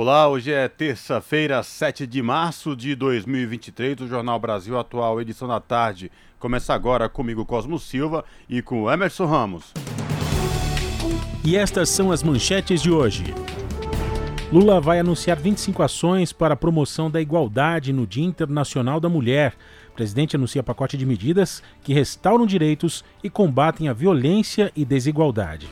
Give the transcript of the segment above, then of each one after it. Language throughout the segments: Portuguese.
Olá, hoje é terça-feira, 7 de março de 2023. O Jornal Brasil Atual, edição da tarde, começa agora comigo, Cosmo Silva, e com Emerson Ramos. E estas são as manchetes de hoje. Lula vai anunciar 25 ações para a promoção da igualdade no Dia Internacional da Mulher. O presidente anuncia pacote de medidas que restauram direitos e combatem a violência e desigualdade.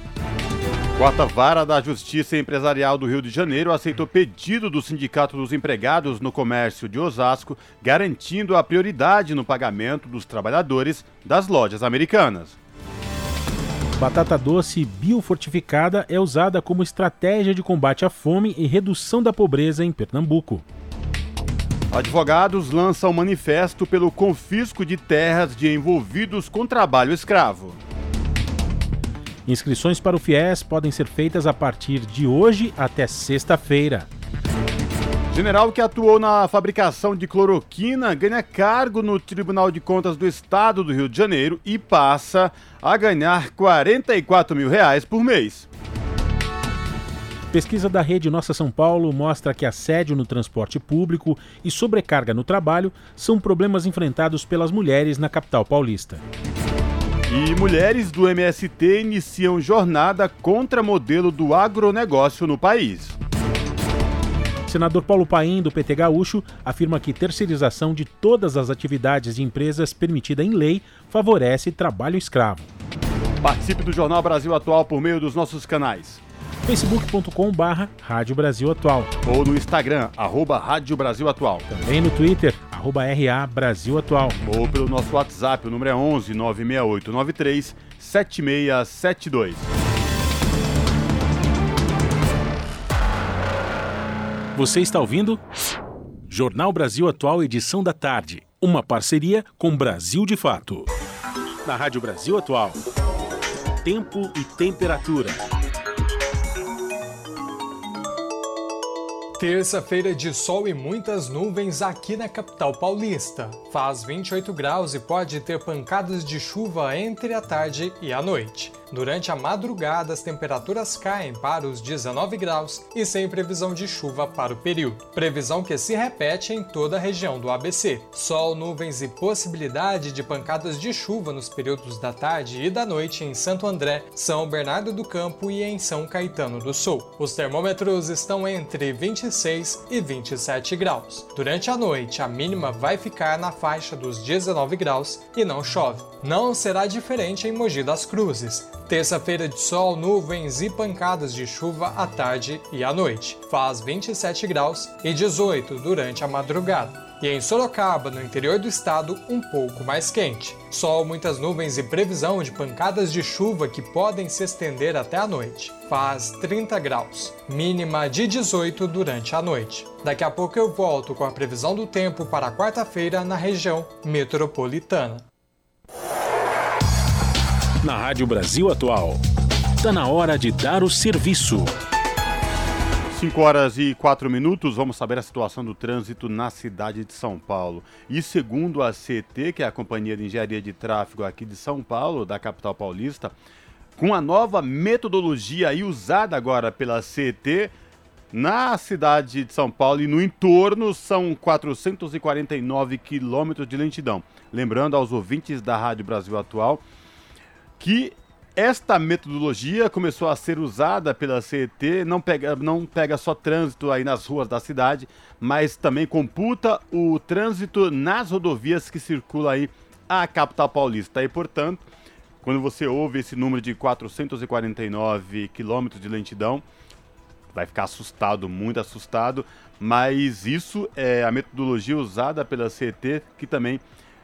Quarta Vara da Justiça Empresarial do Rio de Janeiro aceitou pedido do Sindicato dos Empregados no Comércio de Osasco, garantindo a prioridade no pagamento dos trabalhadores das lojas americanas. Batata doce biofortificada é usada como estratégia de combate à fome e redução da pobreza em Pernambuco. Advogados lançam manifesto pelo confisco de terras de envolvidos com trabalho escravo. Inscrições para o FIES podem ser feitas a partir de hoje até sexta-feira. General que atuou na fabricação de cloroquina ganha cargo no Tribunal de Contas do Estado do Rio de Janeiro e passa a ganhar 44 mil reais por mês. Pesquisa da rede Nossa São Paulo mostra que assédio no transporte público e sobrecarga no trabalho são problemas enfrentados pelas mulheres na capital paulista. E mulheres do MST iniciam jornada contra modelo do agronegócio no país. Senador Paulo Paim, do PT Gaúcho, afirma que terceirização de todas as atividades de empresas permitida em lei favorece trabalho escravo. Participe do Jornal Brasil Atual por meio dos nossos canais facebook.com barra Rádio Brasil Atual. Ou no Instagram, arroba Rádio Brasil Atual. Também no Twitter, arroba RA Brasil Atual. Ou pelo nosso WhatsApp, o número é 11 968 93 7672. Você está ouvindo? Jornal Brasil Atual, edição da tarde. Uma parceria com Brasil de Fato. Na Rádio Brasil Atual. Tempo e temperatura. Terça-feira de sol e muitas nuvens aqui na capital paulista. Faz 28 graus e pode ter pancadas de chuva entre a tarde e a noite. Durante a madrugada, as temperaturas caem para os 19 graus e sem previsão de chuva para o período. Previsão que se repete em toda a região do ABC. Sol, nuvens e possibilidade de pancadas de chuva nos períodos da tarde e da noite em Santo André, São Bernardo do Campo e em São Caetano do Sul. Os termômetros estão entre 26 e 27 graus. Durante a noite, a mínima vai ficar na faixa dos 19 graus e não chove. Não será diferente em Mogi das Cruzes. Terça-feira de sol, nuvens e pancadas de chuva à tarde e à noite. Faz 27 graus e 18 durante a madrugada. E em Sorocaba, no interior do estado, um pouco mais quente. Sol, muitas nuvens e previsão de pancadas de chuva que podem se estender até a noite. Faz 30 graus, mínima de 18 durante a noite. Daqui a pouco eu volto com a previsão do tempo para quarta-feira na região metropolitana na Rádio Brasil Atual. Está na hora de dar o serviço. 5 horas e 4 minutos, vamos saber a situação do trânsito na cidade de São Paulo. E segundo a CT, que é a Companhia de Engenharia de Tráfego aqui de São Paulo, da capital paulista, com a nova metodologia aí usada agora pela CT, na cidade de São Paulo e no entorno são 449 quilômetros de lentidão. Lembrando aos ouvintes da Rádio Brasil Atual que esta metodologia começou a ser usada pela CET, não pega, não pega só trânsito aí nas ruas da cidade, mas também computa o trânsito nas rodovias que circulam aí a capital paulista. E, portanto, quando você ouve esse número de 449 quilômetros de lentidão, vai ficar assustado, muito assustado, mas isso é a metodologia usada pela CET, que também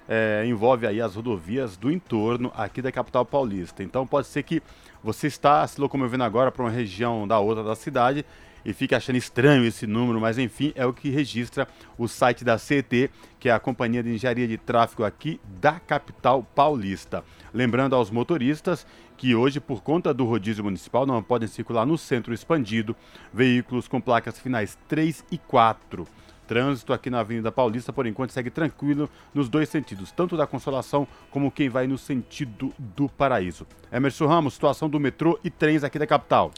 é, envolve aí as rodovias do entorno aqui da capital paulista. Então pode ser que você está se locomovendo agora para uma região da outra da cidade e fique achando estranho esse número, mas enfim, é o que registra o site da CET, que é a Companhia de Engenharia de Tráfego aqui da capital paulista. Lembrando aos motoristas que hoje, por conta do rodízio municipal, não podem circular no centro expandido veículos com placas finais 3 e 4. Trânsito aqui na Avenida Paulista, por enquanto, segue tranquilo nos dois sentidos, tanto da Consolação como quem vai no sentido do Paraíso. Emerson Ramos, situação do metrô e trens aqui da capital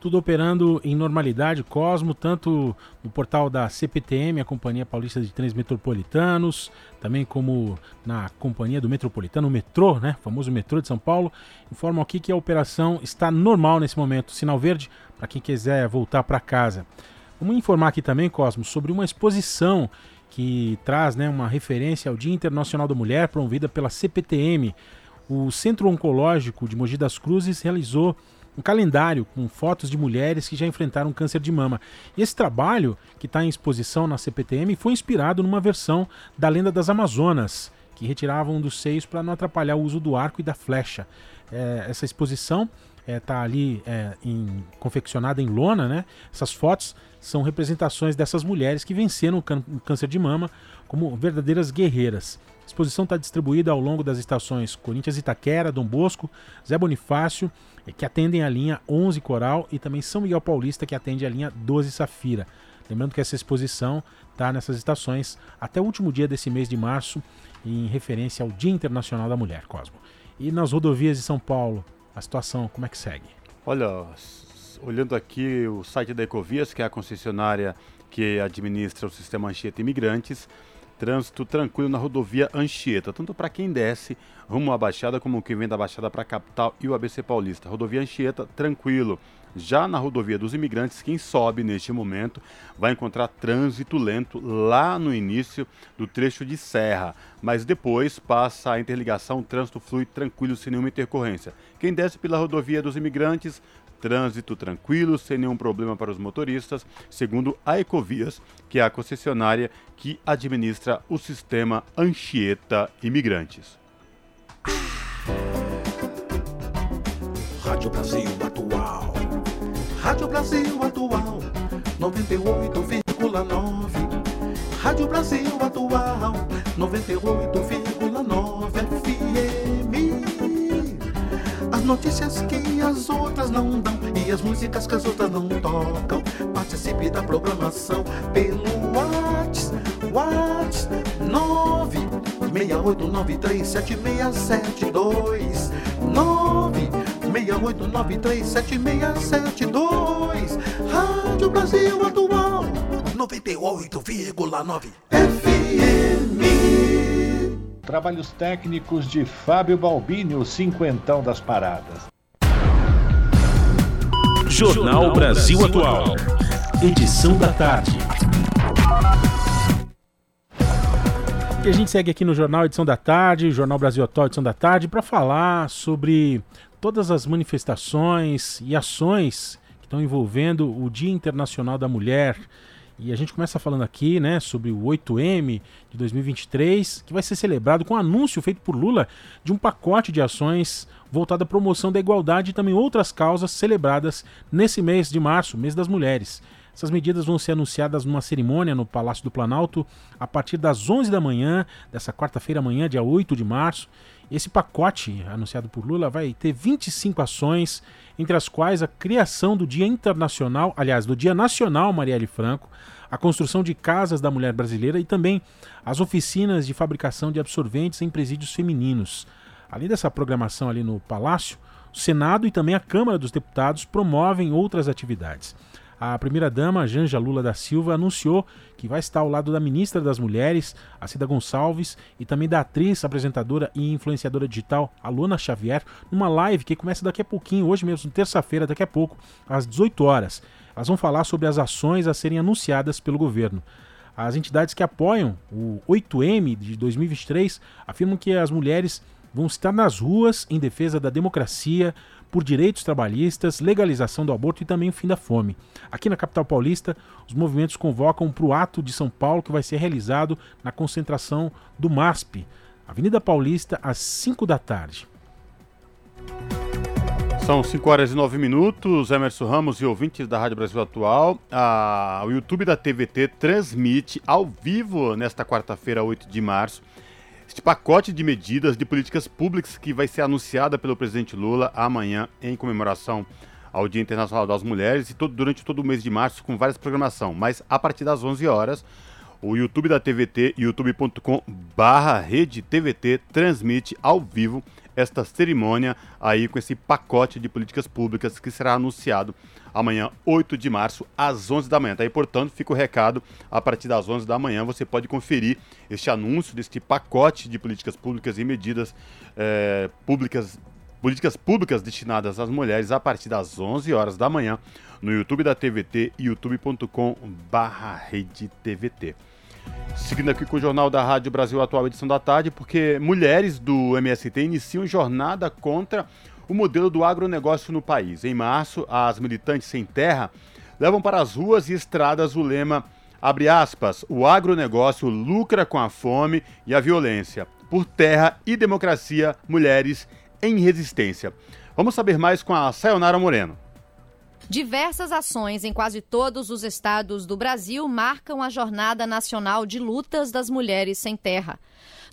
tudo operando em normalidade, Cosmo, tanto no portal da CPTM, a Companhia Paulista de Trens Metropolitanos, também como na Companhia do Metropolitano, o metrô, né, o famoso metrô de São Paulo, informam aqui que a operação está normal nesse momento, sinal verde para quem quiser voltar para casa. Vamos informar aqui também, Cosmo, sobre uma exposição que traz né, uma referência ao Dia Internacional da Mulher, promovida pela CPTM. O Centro Oncológico de Mogi das Cruzes realizou um calendário com fotos de mulheres que já enfrentaram câncer de mama. E esse trabalho, que está em exposição na CPTM, foi inspirado numa versão da Lenda das Amazonas, que retiravam dos seios para não atrapalhar o uso do arco e da flecha. É, essa exposição está é, tá ali é, em, confeccionada em lona, né? Essas fotos são representações dessas mulheres que venceram o câncer de mama como verdadeiras guerreiras. A exposição está distribuída ao longo das estações Corinthians Itaquera, Dom Bosco, Zé Bonifácio, é, que atendem a linha 11 Coral, e também São Miguel Paulista, que atende a linha 12 Safira. Lembrando que essa exposição está nessas estações até o último dia desse mês de março, em referência ao Dia Internacional da Mulher, Cosmo. E nas rodovias de São Paulo, a situação como é que segue? Olha, olhando aqui o site da Ecovias, que é a concessionária que administra o sistema Anchieta Imigrantes, trânsito tranquilo na rodovia Anchieta, tanto para quem desce rumo à Baixada como quem vem da Baixada para a capital e o ABC Paulista. Rodovia Anchieta, tranquilo. Já na rodovia dos imigrantes, quem sobe neste momento vai encontrar trânsito lento lá no início do trecho de serra, mas depois passa a interligação, o trânsito flui tranquilo sem nenhuma intercorrência. Quem desce pela rodovia dos imigrantes Trânsito tranquilo, sem nenhum problema para os motoristas, segundo a Ecovias, que é a concessionária que administra o sistema Anchieta Imigrantes. Rádio Brasil Atual. Rádio Brasil Atual, 98,9. Rádio Brasil Atual, 98,9 notícias que as outras não dão e as músicas que as outras não tocam. Participe da programação pelo WhatsApp 968937672 968937672 Rádio Brasil Atual 98,9 FM Trabalhos técnicos de Fábio Balbini, o cinquentão das paradas. Jornal Brasil Atual. Edição da tarde. E a gente segue aqui no Jornal Edição da Tarde, Jornal Brasil Atual Edição da Tarde, para falar sobre todas as manifestações e ações que estão envolvendo o Dia Internacional da Mulher. E a gente começa falando aqui, né, sobre o 8M de 2023, que vai ser celebrado com um anúncio feito por Lula de um pacote de ações voltado à promoção da igualdade e também outras causas celebradas nesse mês de março, mês das mulheres. Essas medidas vão ser anunciadas numa cerimônia no Palácio do Planalto a partir das 11 da manhã dessa quarta-feira amanhã, dia 8 de março. Esse pacote anunciado por Lula vai ter 25 ações, entre as quais a criação do Dia Internacional, aliás, do Dia Nacional Marielle Franco, a construção de casas da mulher brasileira e também as oficinas de fabricação de absorventes em presídios femininos. Além dessa programação ali no Palácio, o Senado e também a Câmara dos Deputados promovem outras atividades a primeira-dama, Janja Lula da Silva, anunciou que vai estar ao lado da ministra das Mulheres, a Cida Gonçalves, e também da atriz, apresentadora e influenciadora digital, Aluna Xavier, numa live que começa daqui a pouquinho, hoje mesmo, terça-feira, daqui a pouco, às 18 horas. Elas vão falar sobre as ações a serem anunciadas pelo governo. As entidades que apoiam o 8M de 2023 afirmam que as mulheres vão estar nas ruas em defesa da democracia, por direitos trabalhistas, legalização do aborto e também o fim da fome. Aqui na capital paulista, os movimentos convocam para o ato de São Paulo que vai ser realizado na concentração do MASP, Avenida Paulista, às 5 da tarde. São 5 horas e 9 minutos. Emerson Ramos e ouvintes da Rádio Brasil Atual. Ah, o YouTube da TVT transmite ao vivo nesta quarta-feira, 8 de março, este pacote de medidas de políticas públicas que vai ser anunciada pelo presidente Lula amanhã em comemoração ao Dia Internacional das Mulheres e todo, durante todo o mês de março com várias programação. Mas a partir das 11 horas, o YouTube da TVT, youtube.com/rede TVT transmite ao vivo esta cerimônia aí com esse pacote de políticas públicas que será anunciado amanhã, 8 de março, às 11 da manhã. Tá? E, portanto, fica o recado, a partir das 11 da manhã você pode conferir este anúncio deste pacote de políticas públicas e medidas é, públicas políticas públicas destinadas às mulheres a partir das 11 horas da manhã no YouTube da TVT, youtube.com/rede-tvt. Seguindo aqui com o Jornal da Rádio Brasil Atual, edição da tarde, porque mulheres do MST iniciam jornada contra o modelo do agronegócio no país. Em março, as militantes sem terra levam para as ruas e estradas o lema, abre aspas, o agronegócio lucra com a fome e a violência. Por terra e democracia, mulheres em resistência. Vamos saber mais com a Sayonara Moreno. Diversas ações em quase todos os estados do Brasil marcam a Jornada Nacional de Lutas das Mulheres Sem Terra.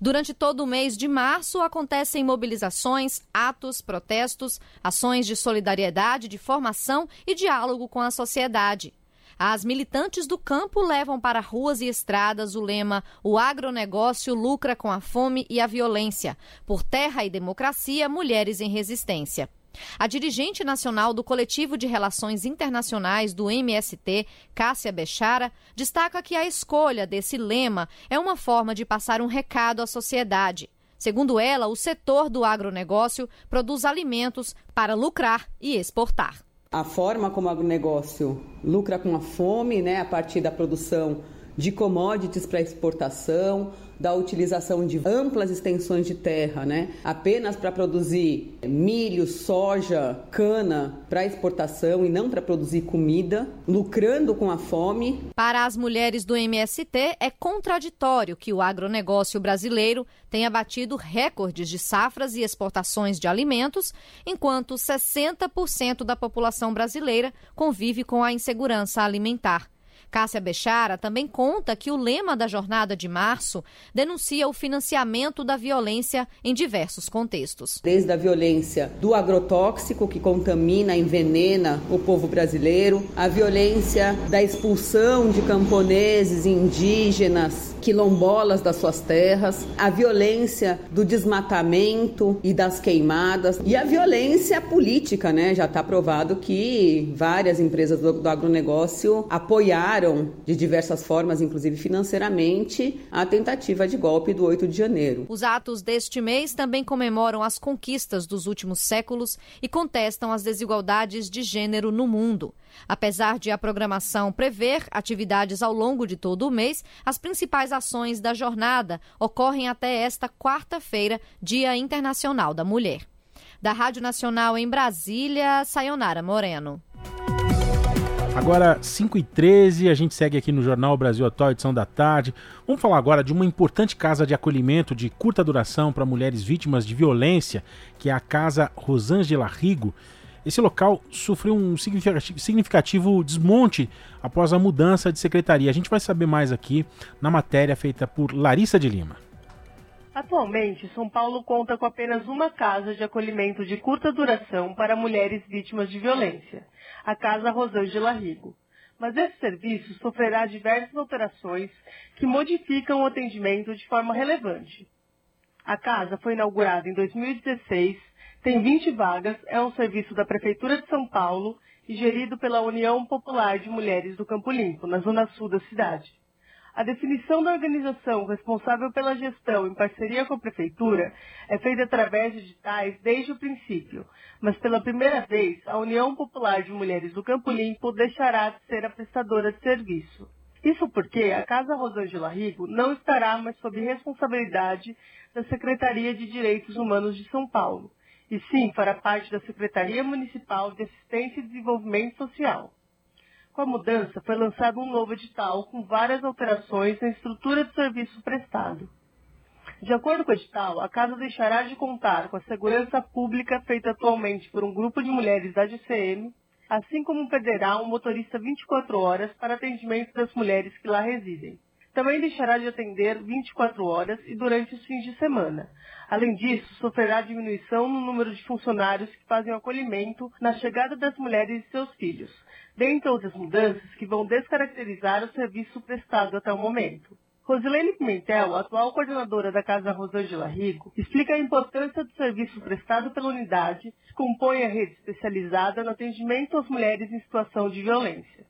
Durante todo o mês de março acontecem mobilizações, atos, protestos, ações de solidariedade, de formação e diálogo com a sociedade. As militantes do campo levam para ruas e estradas o lema O agronegócio lucra com a fome e a violência. Por terra e democracia, mulheres em resistência. A dirigente nacional do Coletivo de Relações Internacionais do MST, Cássia Bechara, destaca que a escolha desse lema é uma forma de passar um recado à sociedade. Segundo ela, o setor do agronegócio produz alimentos para lucrar e exportar. A forma como o agronegócio lucra com a fome, né, a partir da produção de commodities para exportação, da utilização de amplas extensões de terra, né, apenas para produzir milho, soja, cana para exportação e não para produzir comida, lucrando com a fome. Para as mulheres do MST, é contraditório que o agronegócio brasileiro tenha batido recordes de safras e exportações de alimentos, enquanto 60% da população brasileira convive com a insegurança alimentar. Cássia Bechara também conta que o lema da jornada de março denuncia o financiamento da violência em diversos contextos. Desde a violência do agrotóxico que contamina, envenena o povo brasileiro, a violência da expulsão de camponeses, indígenas, quilombolas das suas terras, a violência do desmatamento e das queimadas e a violência política, né? Já está provado que várias empresas do, do agronegócio apoiaram de diversas formas, inclusive financeiramente, a tentativa de golpe do 8 de janeiro. Os atos deste mês também comemoram as conquistas dos últimos séculos e contestam as desigualdades de gênero no mundo. Apesar de a programação prever atividades ao longo de todo o mês, as principais ações da jornada ocorrem até esta quarta-feira, Dia Internacional da Mulher. Da Rádio Nacional em Brasília, Sayonara Moreno. Agora, 5 e 13 a gente segue aqui no Jornal Brasil Atual, edição da tarde. Vamos falar agora de uma importante casa de acolhimento de curta duração para mulheres vítimas de violência, que é a Casa Rosângela Rigo. Esse local sofreu um significativo desmonte após a mudança de secretaria. A gente vai saber mais aqui na matéria feita por Larissa de Lima. Atualmente, São Paulo conta com apenas uma casa de acolhimento de curta duração para mulheres vítimas de violência, a Casa Rosângela Rigo. Mas esse serviço sofrerá diversas alterações que modificam o atendimento de forma relevante. A casa foi inaugurada em 2016 tem 20 vagas, é um serviço da Prefeitura de São Paulo e gerido pela União Popular de Mulheres do Campo Limpo, na zona sul da cidade. A definição da organização responsável pela gestão em parceria com a Prefeitura é feita através de editais desde o princípio, mas pela primeira vez a União Popular de Mulheres do Campo Limpo deixará de ser a prestadora de serviço. Isso porque a Casa Rosângela Rigo não estará mais sob responsabilidade da Secretaria de Direitos Humanos de São Paulo, e sim fará parte da Secretaria Municipal de Assistência e Desenvolvimento Social. Com a mudança, foi lançado um novo edital com várias alterações na estrutura de serviço prestado. De acordo com o edital, a casa deixará de contar com a segurança pública feita atualmente por um grupo de mulheres da DCM, assim como perderá um motorista 24 horas para atendimento das mulheres que lá residem. Também deixará de atender 24 horas e durante os fins de semana. Além disso, sofrerá diminuição no número de funcionários que fazem o acolhimento na chegada das mulheres e seus filhos, dentre outras mudanças que vão descaracterizar o serviço prestado até o momento. Rosilene Pimentel, atual coordenadora da Casa Rosângela Rigo, explica a importância do serviço prestado pela unidade, que compõe a rede especializada no atendimento às mulheres em situação de violência.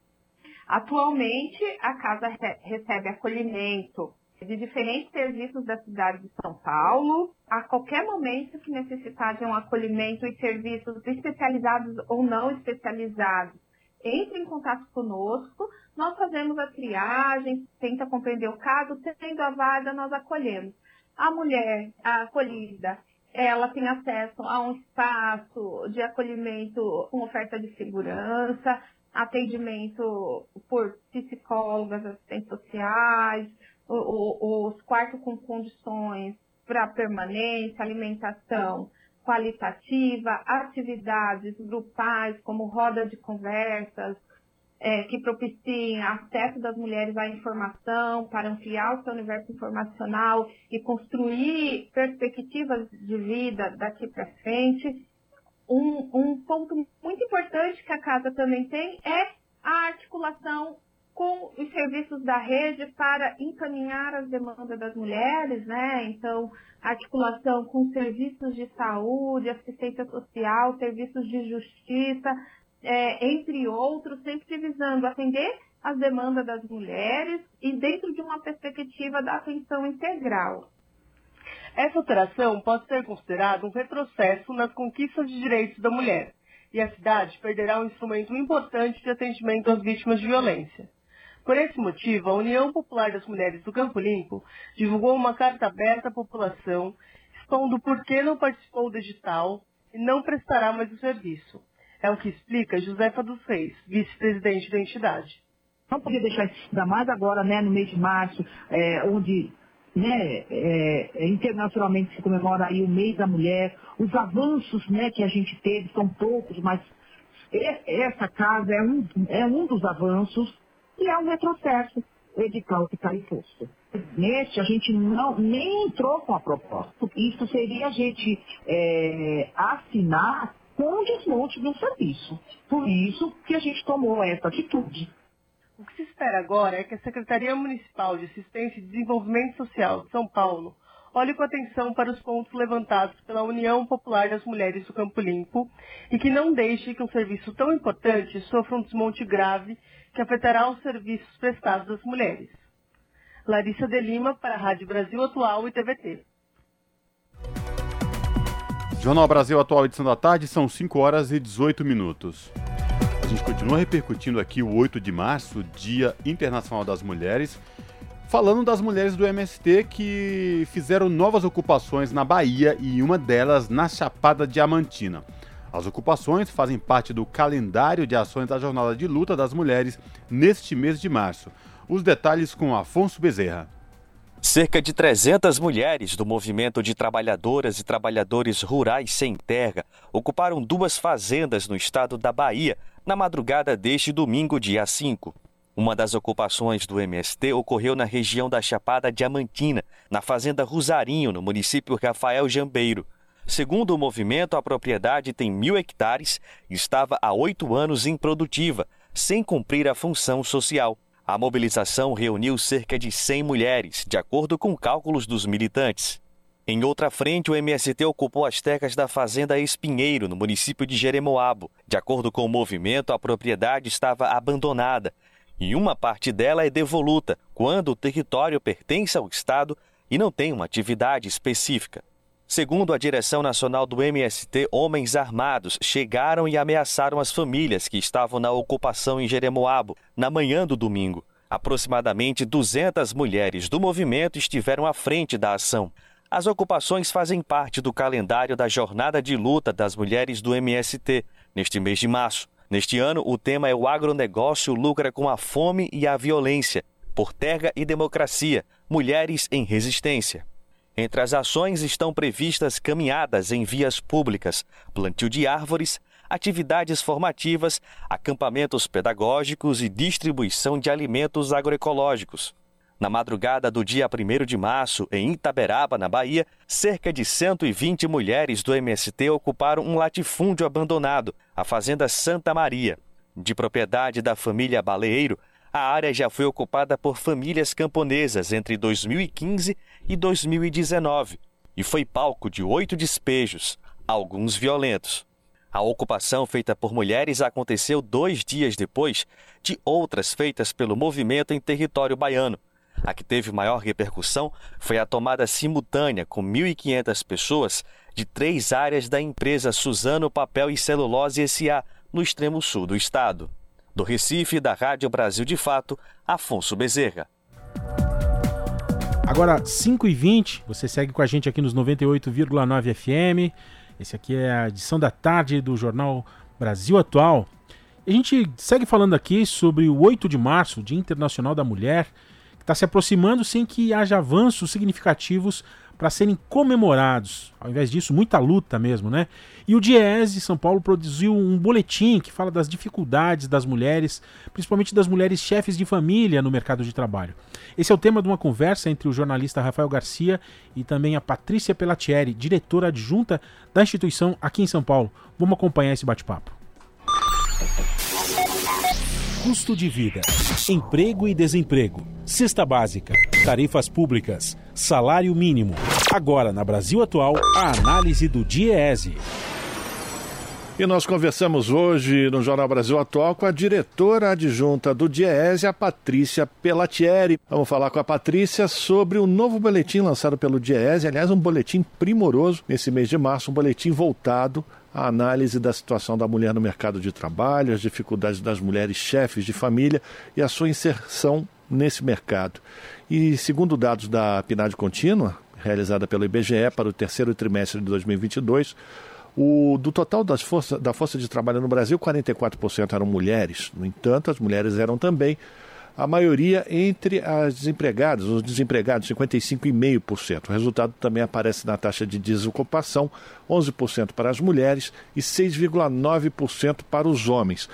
Atualmente, a casa recebe acolhimento de diferentes serviços da cidade de São Paulo. A qualquer momento que necessitar de um acolhimento e serviços especializados ou não especializados, entre em contato conosco, nós fazemos a triagem, tenta compreender o caso, tendo a vaga, nós acolhemos. A mulher a acolhida, ela tem acesso a um espaço de acolhimento com oferta de segurança, atendimento por psicólogas, assistentes sociais, os quartos com condições para permanência, alimentação qualitativa, atividades grupais, como roda de conversas, é, que propiciem acesso das mulheres à informação para ampliar o seu universo informacional e construir perspectivas de vida daqui para frente. Um, um ponto muito importante que a casa também tem é a articulação com os serviços da rede para encaminhar as demandas das mulheres, né? Então, articulação com serviços de saúde, assistência social, serviços de justiça, é, entre outros, sempre visando atender as demandas das mulheres e dentro de uma perspectiva da atenção integral. Essa alteração pode ser considerada um retrocesso nas conquistas de direitos da mulher, e a cidade perderá um instrumento importante de atendimento às vítimas de violência. Por esse motivo, a União Popular das Mulheres do Campo Limpo divulgou uma carta aberta à população expondo por que não participou do digital e não prestará mais o serviço. É o que explica Josefa dos Reis, vice-presidente da entidade. Não podia deixar ainda mais agora, né, no mês de março, é, onde né, é, é internacionalmente se comemora aí o mês da mulher. Os avanços né, que a gente teve são poucos, mas essa casa é um, é um dos avanços e é um retrocesso edital que está imposto. Neste, a gente não, nem entrou com a proposta. Isso seria a gente é, assinar com o desmonte do serviço. Por isso que a gente tomou essa atitude. O que se espera agora é que a Secretaria Municipal de Assistência e Desenvolvimento Social de São Paulo olhe com atenção para os pontos levantados pela União Popular das Mulheres do Campo Limpo e que não deixe que um serviço tão importante sofra um desmonte grave que afetará os serviços prestados às mulheres. Larissa de Lima, para a Rádio Brasil Atual e TVT. Jornal Brasil Atual, edição da tarde, são 5 horas e 18 minutos. A gente continua repercutindo aqui o 8 de março, Dia Internacional das Mulheres, falando das mulheres do MST que fizeram novas ocupações na Bahia e uma delas na Chapada Diamantina. As ocupações fazem parte do calendário de ações da Jornada de Luta das Mulheres neste mês de março. Os detalhes com Afonso Bezerra. Cerca de 300 mulheres do movimento de trabalhadoras e trabalhadores rurais sem terra ocuparam duas fazendas no estado da Bahia na madrugada deste domingo, dia 5. Uma das ocupações do MST ocorreu na região da Chapada Diamantina, na fazenda Rosarinho, no município Rafael Jambeiro. Segundo o movimento, a propriedade tem mil hectares e estava há oito anos improdutiva, sem cumprir a função social. A mobilização reuniu cerca de 100 mulheres, de acordo com cálculos dos militantes. Em outra frente, o MST ocupou as terras da Fazenda Espinheiro, no município de Jeremoabo. De acordo com o movimento, a propriedade estava abandonada e uma parte dela é devoluta quando o território pertence ao Estado e não tem uma atividade específica. Segundo a direção nacional do MST, homens armados chegaram e ameaçaram as famílias que estavam na ocupação em Jeremoabo na manhã do domingo. Aproximadamente 200 mulheres do movimento estiveram à frente da ação. As ocupações fazem parte do calendário da Jornada de Luta das Mulheres do MST, neste mês de março. Neste ano, o tema é o agronegócio lucra com a fome e a violência, por terra e democracia, mulheres em resistência. Entre as ações estão previstas caminhadas em vias públicas, plantio de árvores, atividades formativas, acampamentos pedagógicos e distribuição de alimentos agroecológicos. Na madrugada do dia 1 de março, em Itaberaba, na Bahia, cerca de 120 mulheres do MST ocuparam um latifúndio abandonado, a Fazenda Santa Maria. De propriedade da família Baleeiro, a área já foi ocupada por famílias camponesas entre 2015 e 2019 e foi palco de oito despejos, alguns violentos. A ocupação feita por mulheres aconteceu dois dias depois de outras feitas pelo movimento em território baiano. A que teve maior repercussão foi a tomada simultânea com 1.500 pessoas de três áreas da empresa Suzano Papel e Celulose S.A., no extremo sul do estado. Do Recife, da Rádio Brasil de Fato, Afonso Bezerra. Agora, 5h20, você segue com a gente aqui nos 98,9 FM. Esse aqui é a edição da tarde do jornal Brasil Atual. a gente segue falando aqui sobre o 8 de março, Dia Internacional da Mulher, que está se aproximando sem que haja avanços significativos para serem comemorados. Ao invés disso, muita luta mesmo, né? E o Diese São Paulo produziu um boletim que fala das dificuldades das mulheres, principalmente das mulheres chefes de família no mercado de trabalho. Esse é o tema de uma conversa entre o jornalista Rafael Garcia e também a Patrícia Pelatieri, diretora adjunta da instituição aqui em São Paulo. Vamos acompanhar esse bate-papo. Custo de vida, emprego e desemprego, cesta básica, tarifas públicas, salário mínimo. Agora, na Brasil Atual, a análise do DIEESE. E nós conversamos hoje no Jornal Brasil Atual com a diretora adjunta do DIEESE, a Patrícia Pelatieri. Vamos falar com a Patrícia sobre o novo boletim lançado pelo DIEESE, aliás, um boletim primoroso nesse mês de março, um boletim voltado a análise da situação da mulher no mercado de trabalho, as dificuldades das mulheres chefes de família e a sua inserção nesse mercado. E segundo dados da PNAD contínua, realizada pelo IBGE para o terceiro trimestre de 2022, o, do total das força, da força de trabalho no Brasil, 44% eram mulheres. No entanto, as mulheres eram também a maioria entre as desempregadas, os desempregados, 55,5%. O resultado também aparece na taxa de desocupação, 11% para as mulheres e 6,9% para os homens.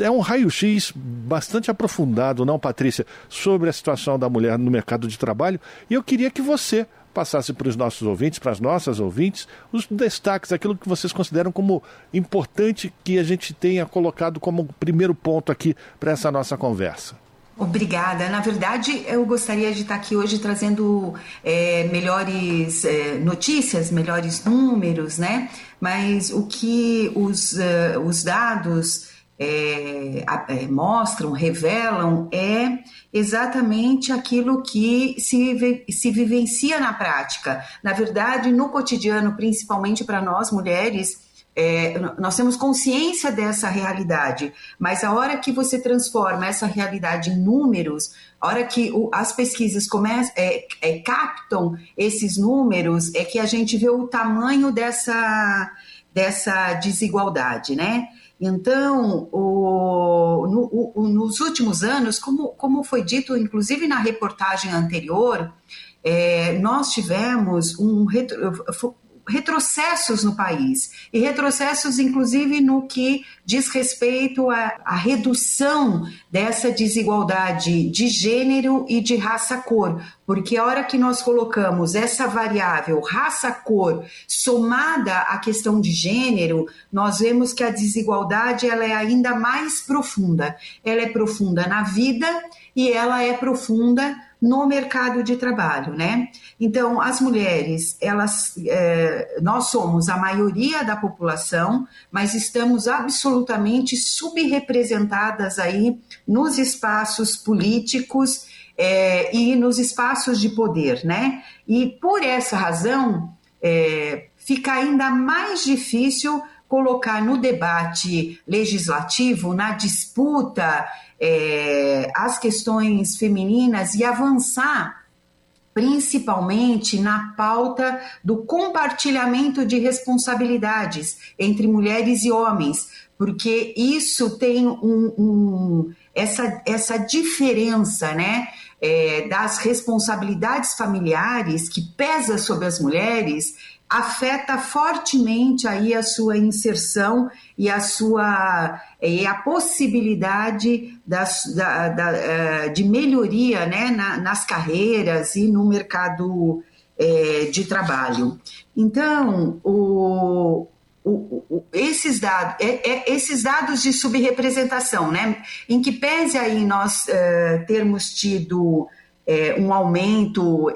É um raio-x bastante aprofundado, não, Patrícia, sobre a situação da mulher no mercado de trabalho. E eu queria que você passasse para os nossos ouvintes, para as nossas ouvintes, os destaques, aquilo que vocês consideram como importante que a gente tenha colocado como primeiro ponto aqui para essa nossa conversa. Obrigada. Na verdade, eu gostaria de estar aqui hoje trazendo é, melhores é, notícias, melhores números, né? Mas o que os, uh, os dados é, é, mostram, revelam, é exatamente aquilo que se, se vivencia na prática. Na verdade, no cotidiano, principalmente para nós mulheres, é, nós temos consciência dessa realidade, mas a hora que você transforma essa realidade em números, a hora que o, as pesquisas começam, é, é, captam esses números, é que a gente vê o tamanho dessa, dessa desigualdade, né? Então, o, no, o, nos últimos anos, como, como foi dito, inclusive na reportagem anterior, é, nós tivemos um retro, retrocessos no país e retrocessos, inclusive, no que diz respeito à, à, redução dessa desigualdade de gênero e de raça-cor, porque a hora que nós colocamos essa variável raça-cor somada à questão de gênero, nós vemos que a desigualdade ela é ainda mais profunda. Ela é profunda na vida e ela é profunda no mercado de trabalho, né? Então, as mulheres, elas, é, nós somos a maioria da população, mas estamos absolutamente subrepresentadas aí nos espaços políticos é, e nos espaços de poder, né? E por essa razão, é, fica ainda mais difícil colocar no debate legislativo, na disputa é, as questões femininas e avançar principalmente na pauta do compartilhamento de responsabilidades entre mulheres e homens, porque isso tem um, um, essa, essa diferença, né? é, das responsabilidades familiares que pesa sobre as mulheres afeta fortemente aí a sua inserção e a sua e a possibilidade das, da, da, eh, de melhoria né, na, nas carreiras e no mercado é, de trabalho. Então, o, o, o, esses, dados, é, é, esses dados de subrepresentação, né, em que pese aí nós é, termos tido é, um aumento,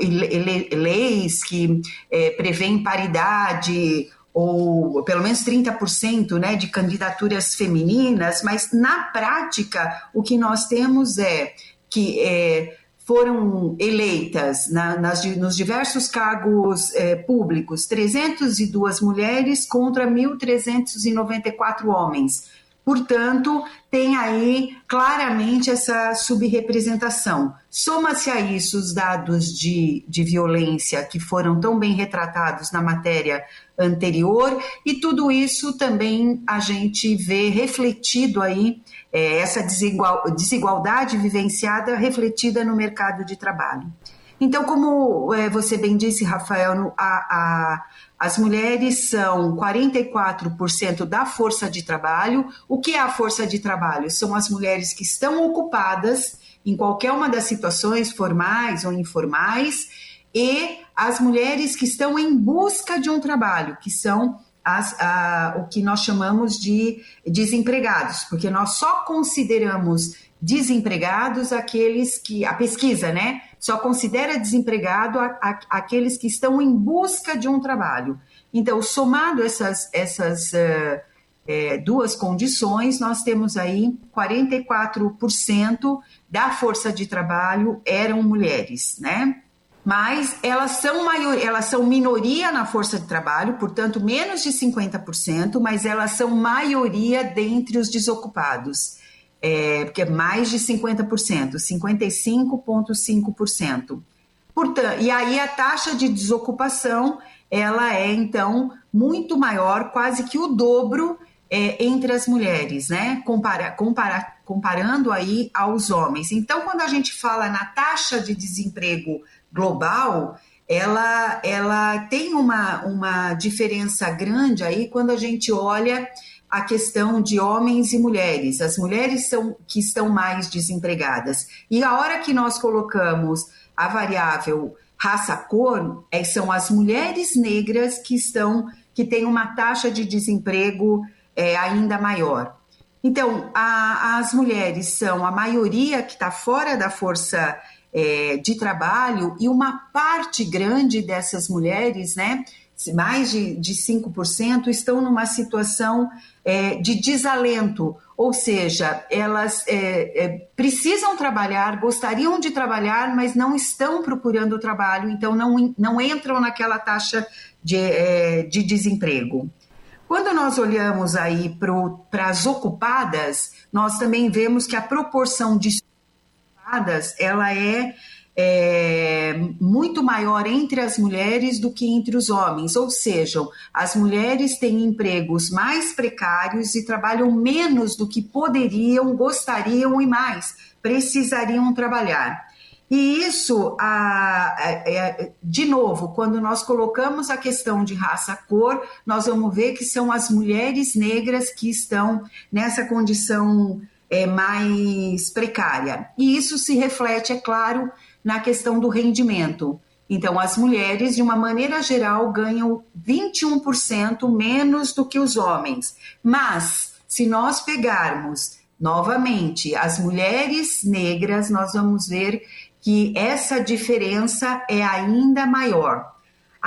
leis que é, prevêem paridade ou pelo menos 30% né, de candidaturas femininas, mas na prática o que nós temos é que é, foram eleitas na, nas, nos diversos cargos é, públicos 302 mulheres contra 1.394 homens. Portanto, tem aí claramente essa subrepresentação. Soma-se a isso os dados de, de violência que foram tão bem retratados na matéria anterior, e tudo isso também a gente vê refletido aí, é, essa desigual, desigualdade vivenciada refletida no mercado de trabalho. Então, como é, você bem disse, Rafael, a, a as mulheres são 44% da força de trabalho. O que é a força de trabalho? São as mulheres que estão ocupadas em qualquer uma das situações, formais ou informais, e as mulheres que estão em busca de um trabalho, que são as, a, o que nós chamamos de desempregados, porque nós só consideramos desempregados aqueles que. A pesquisa, né? Só considera desempregado a, a, aqueles que estão em busca de um trabalho. Então, somado essas, essas uh, é, duas condições, nós temos aí 44% da força de trabalho eram mulheres, né? Mas elas são, maior, elas são minoria na força de trabalho, portanto, menos de 50%, mas elas são maioria dentre os desocupados é, porque é mais de 50%, 55,5%. Portanto, e aí a taxa de desocupação ela é então muito maior, quase que o dobro é, entre as mulheres, né? Compara, compara, comparando aí aos homens. Então, quando a gente fala na taxa de desemprego global, ela, ela tem uma, uma diferença grande aí quando a gente olha a questão de homens e mulheres. As mulheres são que estão mais desempregadas. E a hora que nós colocamos a variável raça-cor, é, são as mulheres negras que estão que têm uma taxa de desemprego é, ainda maior. Então, a, as mulheres são a maioria que está fora da força é, de trabalho e uma parte grande dessas mulheres, né, mais de, de 5%, estão numa situação é, de desalento, ou seja, elas é, é, precisam trabalhar, gostariam de trabalhar, mas não estão procurando trabalho, então não, não entram naquela taxa de, é, de desemprego. Quando nós olhamos aí para as ocupadas, nós também vemos que a proporção de ocupadas ela é é, muito maior entre as mulheres do que entre os homens, ou seja, as mulheres têm empregos mais precários e trabalham menos do que poderiam, gostariam e mais precisariam trabalhar. E isso, de novo, quando nós colocamos a questão de raça-cor, nós vamos ver que são as mulheres negras que estão nessa condição é, mais precária. E isso se reflete, é claro, na questão do rendimento. Então, as mulheres, de uma maneira geral, ganham 21% menos do que os homens. Mas, se nós pegarmos novamente as mulheres negras, nós vamos ver que essa diferença é ainda maior.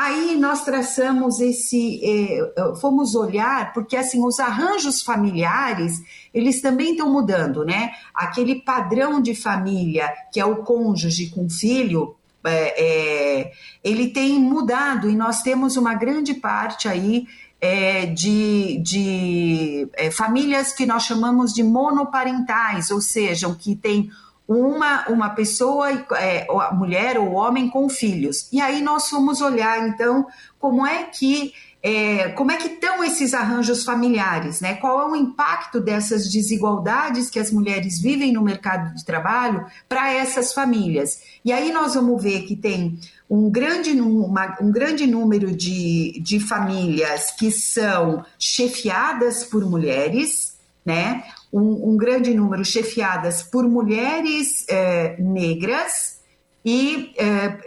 Aí nós traçamos esse, eh, fomos olhar, porque assim, os arranjos familiares, eles também estão mudando, né? Aquele padrão de família, que é o cônjuge com filho, é, é, ele tem mudado e nós temos uma grande parte aí é, de, de é, famílias que nós chamamos de monoparentais, ou seja, que tem uma, uma pessoa, é, mulher ou homem com filhos. E aí nós fomos olhar, então, como é que é, como é que estão esses arranjos familiares, né? Qual é o impacto dessas desigualdades que as mulheres vivem no mercado de trabalho para essas famílias? E aí nós vamos ver que tem um grande, uma, um grande número de, de famílias que são chefiadas por mulheres, né? Um, um grande número chefiadas por mulheres é, negras e é,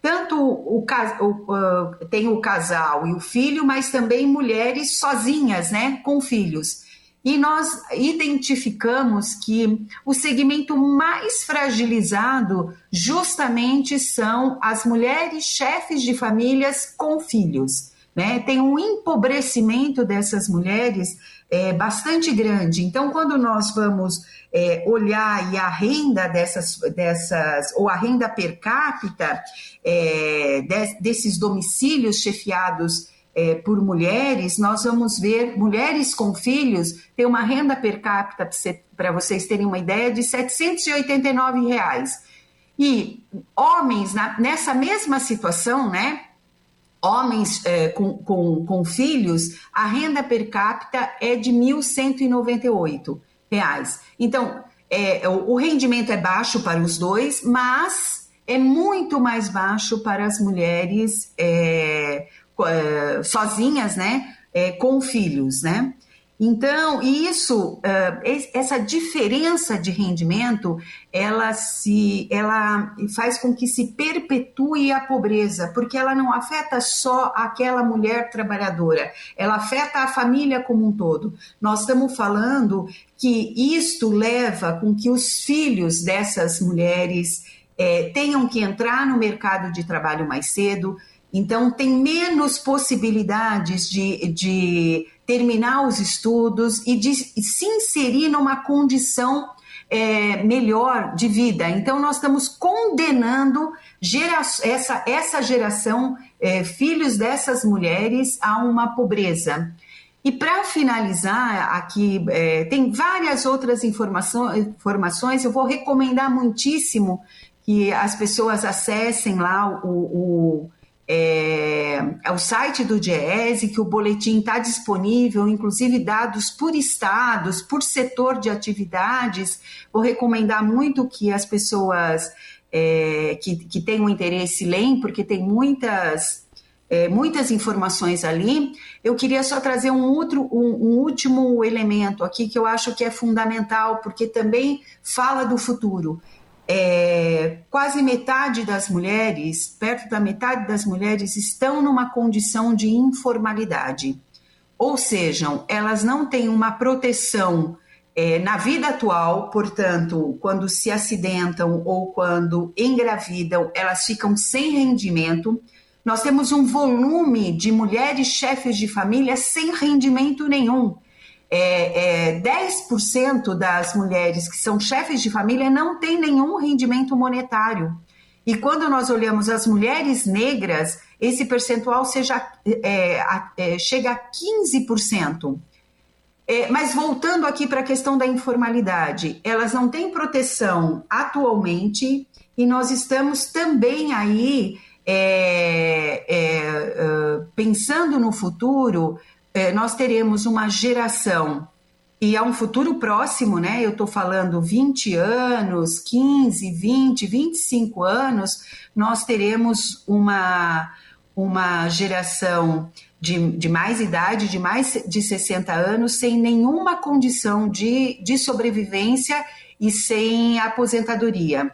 tanto o, o uh, tem o casal e o filho, mas também mulheres sozinhas, né, com filhos. E nós identificamos que o segmento mais fragilizado justamente são as mulheres chefes de famílias com filhos. Né? Tem um empobrecimento dessas mulheres é, bastante grande. Então, quando nós vamos é, olhar e a renda dessas, dessas, ou a renda per capita é, de, desses domicílios chefiados é, por mulheres, nós vamos ver mulheres com filhos ter uma renda per capita, para vocês terem uma ideia, de 789 reais. E homens na, nessa mesma situação, né? Homens é, com, com, com filhos, a renda per capita é de 1.198 reais. Então, é, o rendimento é baixo para os dois, mas é muito mais baixo para as mulheres é, é sozinhas, né? É, com filhos, né? Então, isso, essa diferença de rendimento, ela se, ela faz com que se perpetue a pobreza, porque ela não afeta só aquela mulher trabalhadora, ela afeta a família como um todo. Nós estamos falando que isto leva com que os filhos dessas mulheres é, tenham que entrar no mercado de trabalho mais cedo, então tem menos possibilidades de, de terminar os estudos e de se inserir numa condição é, melhor de vida. Então, nós estamos condenando gera essa, essa geração, é, filhos dessas mulheres, a uma pobreza. E para finalizar, aqui é, tem várias outras informações, eu vou recomendar muitíssimo que as pessoas acessem lá o, o é, é o site do DIESE, que o boletim está disponível, inclusive dados por estados, por setor de atividades. Vou recomendar muito que as pessoas é, que, que tenham interesse leem, porque tem muitas, é, muitas informações ali. Eu queria só trazer um, outro, um, um último elemento aqui que eu acho que é fundamental, porque também fala do futuro é, quase metade das mulheres, perto da metade das mulheres, estão numa condição de informalidade. Ou seja, elas não têm uma proteção é, na vida atual, portanto, quando se acidentam ou quando engravidam, elas ficam sem rendimento. Nós temos um volume de mulheres chefes de família sem rendimento nenhum é, é, 10% das mulheres que são chefes de família não têm nenhum rendimento monetário. E quando nós olhamos as mulheres negras, esse percentual seja, é, é, chega a 15%. É, mas voltando aqui para a questão da informalidade, elas não têm proteção atualmente e nós estamos também aí é, é, pensando no futuro é, nós teremos uma geração e a um futuro próximo, né? Eu estou falando 20 anos, 15, 20, 25 anos, nós teremos uma, uma geração de, de mais idade, de mais de 60 anos, sem nenhuma condição de, de sobrevivência e sem aposentadoria.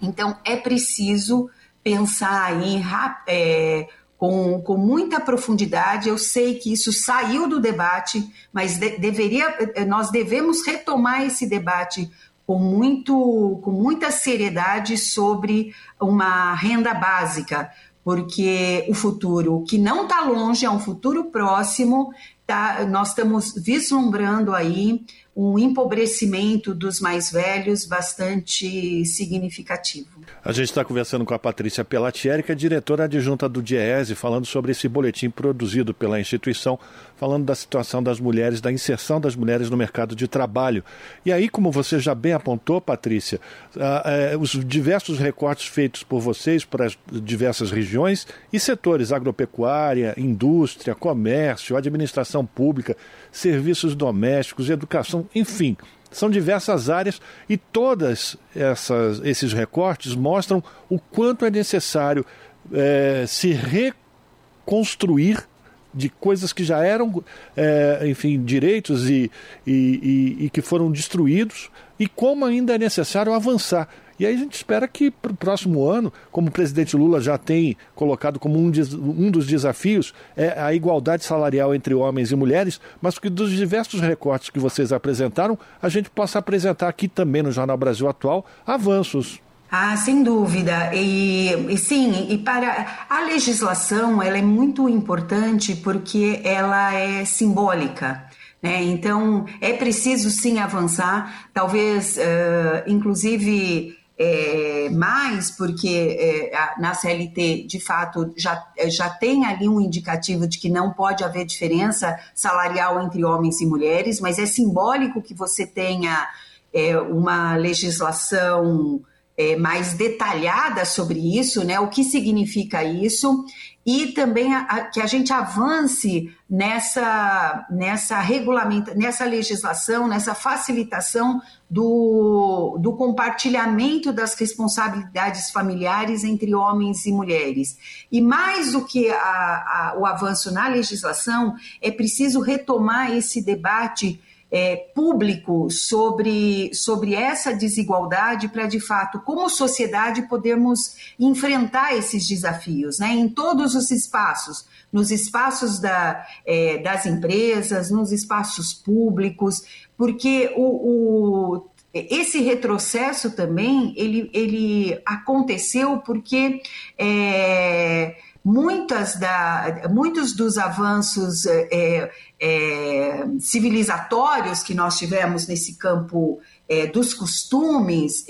Então, é preciso pensar em é, com, com muita profundidade. Eu sei que isso saiu do debate, mas de, deveria, nós devemos retomar esse debate com, muito, com muita seriedade sobre uma renda básica, porque o futuro que não está longe, é um futuro próximo, tá, nós estamos vislumbrando aí um empobrecimento dos mais velhos bastante significativo. A gente está conversando com a Patrícia Pelatieri, que é diretora adjunta do DIESE, falando sobre esse boletim produzido pela instituição, falando da situação das mulheres, da inserção das mulheres no mercado de trabalho. E aí, como você já bem apontou, Patrícia, uh, uh, os diversos recortes feitos por vocês para as diversas regiões e setores, agropecuária, indústria, comércio, administração pública, serviços domésticos, educação, enfim. São diversas áreas e todas esses recortes mostram o quanto é necessário é, se reconstruir de coisas que já eram, é, enfim, direitos e, e, e, e que foram destruídos e como ainda é necessário avançar. E aí a gente espera que para o próximo ano, como o presidente Lula já tem colocado como um, um dos desafios, é a igualdade salarial entre homens e mulheres, mas que dos diversos recortes que vocês apresentaram, a gente possa apresentar aqui também no Jornal Brasil Atual avanços. Ah, sem dúvida. E, e, sim, e para a legislação ela é muito importante porque ela é simbólica. Né? Então é preciso sim avançar, talvez, uh, inclusive é, mais, porque é, na CLT, de fato, já, já tem ali um indicativo de que não pode haver diferença salarial entre homens e mulheres, mas é simbólico que você tenha é, uma legislação é, mais detalhada sobre isso, né? O que significa isso e também a, a, que a gente avance nessa nessa regulamento, nessa legislação, nessa facilitação do, do compartilhamento das responsabilidades familiares entre homens e mulheres. E mais do que a, o avanço na legislação, é preciso retomar esse debate é, público sobre, sobre essa desigualdade para, de fato, como sociedade, podermos enfrentar esses desafios né, em todos os espaços. Nos espaços da, é, das empresas, nos espaços públicos, porque o, o, esse retrocesso também ele, ele aconteceu porque é, muitas da, muitos dos avanços é, é, civilizatórios que nós tivemos nesse campo é, dos costumes,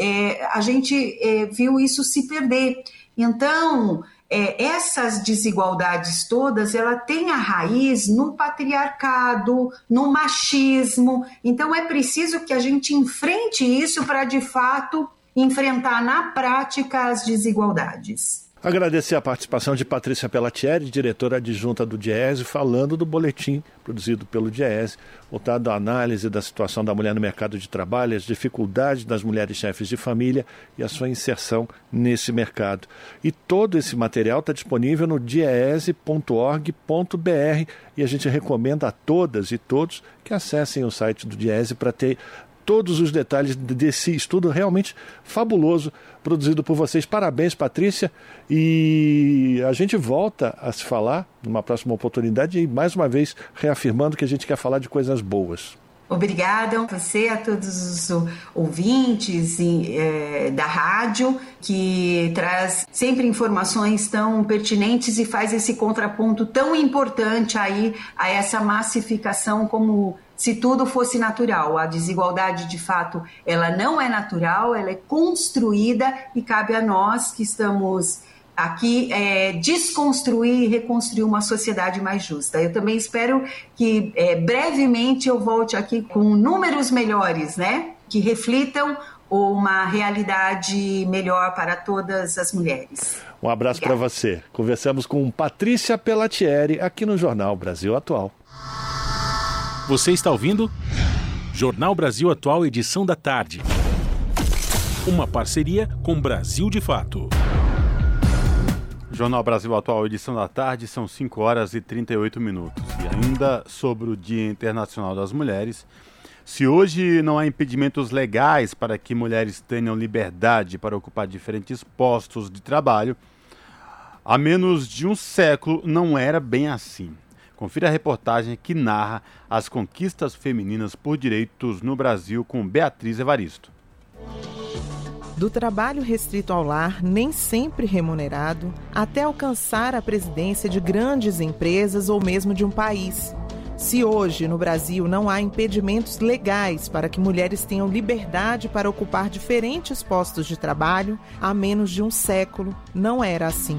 a gente viu isso se perder. Então, essas desigualdades todas, ela tem a raiz no patriarcado, no machismo. Então, é preciso que a gente enfrente isso para, de fato, enfrentar na prática as desigualdades. Agradecer a participação de Patrícia Pellatieri, diretora adjunta do DIESE, falando do boletim produzido pelo DIESE, voltado à análise da situação da mulher no mercado de trabalho, as dificuldades das mulheres chefes de família e a sua inserção nesse mercado. E todo esse material está disponível no diese.org.br e a gente recomenda a todas e todos que acessem o site do DIESE para ter todos os detalhes desse estudo realmente fabuloso produzido por vocês. Parabéns, Patrícia. E a gente volta a se falar numa próxima oportunidade e mais uma vez reafirmando que a gente quer falar de coisas boas. Obrigada a você, a todos os ouvintes é, da rádio, que traz sempre informações tão pertinentes e faz esse contraponto tão importante aí a essa massificação como se tudo fosse natural. A desigualdade, de fato, ela não é natural, ela é construída e cabe a nós que estamos aqui é, desconstruir e reconstruir uma sociedade mais justa. Eu também espero que é, brevemente eu volte aqui com números melhores, né? Que reflitam uma realidade melhor para todas as mulheres. Um abraço para você. Conversamos com Patrícia Pellatieri aqui no Jornal Brasil Atual. Você está ouvindo? Jornal Brasil Atual, edição da tarde. Uma parceria com Brasil de Fato. Jornal Brasil Atual, edição da tarde, são 5 horas e 38 minutos. E ainda sobre o Dia Internacional das Mulheres. Se hoje não há impedimentos legais para que mulheres tenham liberdade para ocupar diferentes postos de trabalho, há menos de um século não era bem assim. Confira a reportagem que narra as conquistas femininas por direitos no Brasil com Beatriz Evaristo. Do trabalho restrito ao lar, nem sempre remunerado, até alcançar a presidência de grandes empresas ou mesmo de um país. Se hoje no Brasil não há impedimentos legais para que mulheres tenham liberdade para ocupar diferentes postos de trabalho, há menos de um século não era assim.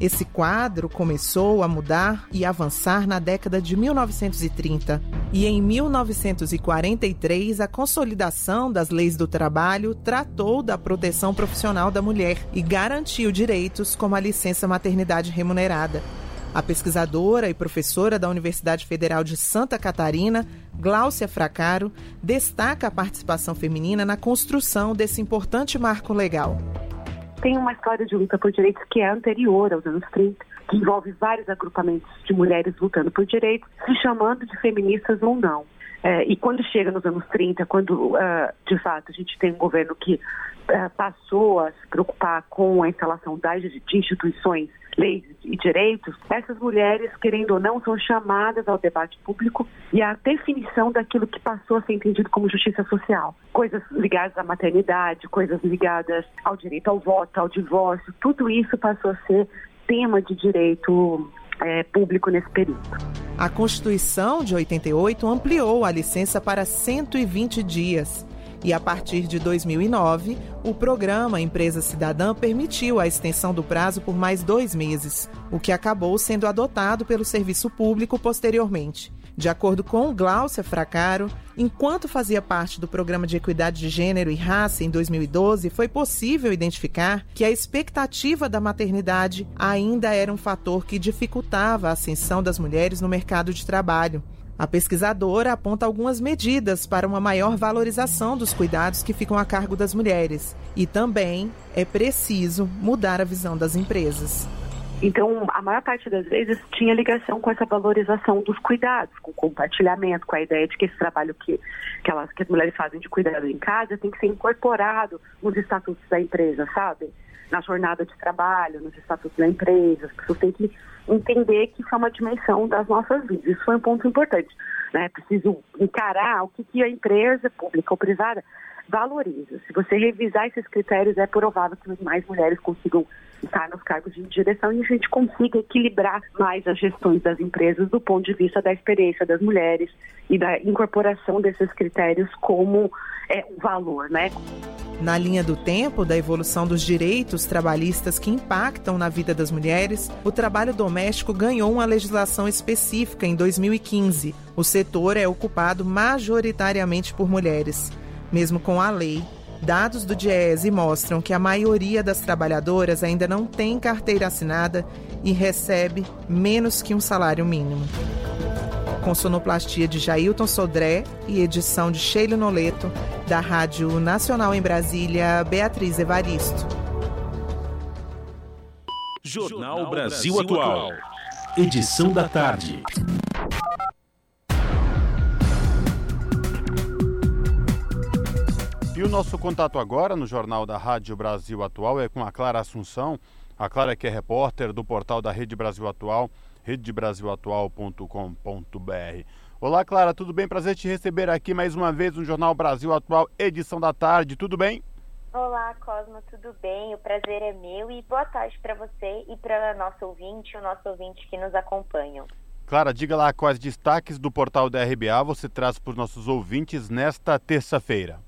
Esse quadro começou a mudar e avançar na década de 1930. E em 1943, a consolidação das leis do trabalho tratou da proteção profissional da mulher e garantiu direitos como a licença maternidade remunerada. A pesquisadora e professora da Universidade Federal de Santa Catarina, Gláucia Fracaro, destaca a participação feminina na construção desse importante marco legal tem uma história de luta por direitos que é anterior aos anos 30, que envolve vários agrupamentos de mulheres lutando por direitos, se chamando de feministas ou não. É, e quando chega nos anos 30, quando uh, de fato a gente tem um governo que uh, passou a se preocupar com a instalação das, de instituições, leis e direitos, essas mulheres, querendo ou não, são chamadas ao debate público e à definição daquilo que passou a ser entendido como justiça social. Coisas ligadas à maternidade, coisas ligadas ao direito ao voto, ao divórcio, tudo isso passou a ser tema de direito é, público nesse período. A Constituição de 88 ampliou a licença para 120 dias. E a partir de 2009, o programa Empresa Cidadã permitiu a extensão do prazo por mais dois meses, o que acabou sendo adotado pelo serviço público posteriormente. De acordo com Glaucia Fracaro, enquanto fazia parte do Programa de Equidade de Gênero e Raça em 2012, foi possível identificar que a expectativa da maternidade ainda era um fator que dificultava a ascensão das mulheres no mercado de trabalho. A pesquisadora aponta algumas medidas para uma maior valorização dos cuidados que ficam a cargo das mulheres. E também é preciso mudar a visão das empresas. Então, a maior parte das vezes tinha ligação com essa valorização dos cuidados, com o compartilhamento, com a ideia de que esse trabalho que, que, elas, que as mulheres fazem de cuidado em casa tem que ser incorporado nos estatutos da empresa, sabe? Na jornada de trabalho, nos estatutos da empresa. As pessoas têm que entender que isso é uma dimensão das nossas vidas. Isso foi um ponto importante. Né? Preciso encarar o que, que a empresa, pública ou privada, valoriza. Se você revisar esses critérios, é provável que mais mulheres consigam estar nos cargos de direção e a gente consiga equilibrar mais as gestões das empresas do ponto de vista da experiência das mulheres e da incorporação desses critérios como é, valor, né? Na linha do tempo da evolução dos direitos trabalhistas que impactam na vida das mulheres, o trabalho doméstico ganhou uma legislação específica em 2015. O setor é ocupado majoritariamente por mulheres. Mesmo com a lei, dados do DIESE mostram que a maioria das trabalhadoras ainda não tem carteira assinada e recebe menos que um salário mínimo. Com sonoplastia de Jailton Sodré e edição de Sheila Noleto, da Rádio Nacional em Brasília, Beatriz Evaristo. Jornal Brasil Atual. Edição da tarde. O nosso contato agora no Jornal da Rádio Brasil Atual é com a Clara Assunção. A Clara que é repórter do portal da Rede Brasil Atual, redebrasilatual.com.br. Olá, Clara, tudo bem? Prazer te receber aqui mais uma vez no Jornal Brasil Atual, edição da tarde. Tudo bem? Olá, Cosmo, tudo bem? O prazer é meu e boa tarde para você e para nosso ouvinte, o nosso ouvinte que nos acompanham. Clara, diga lá quais destaques do portal da RBA você traz para os nossos ouvintes nesta terça-feira.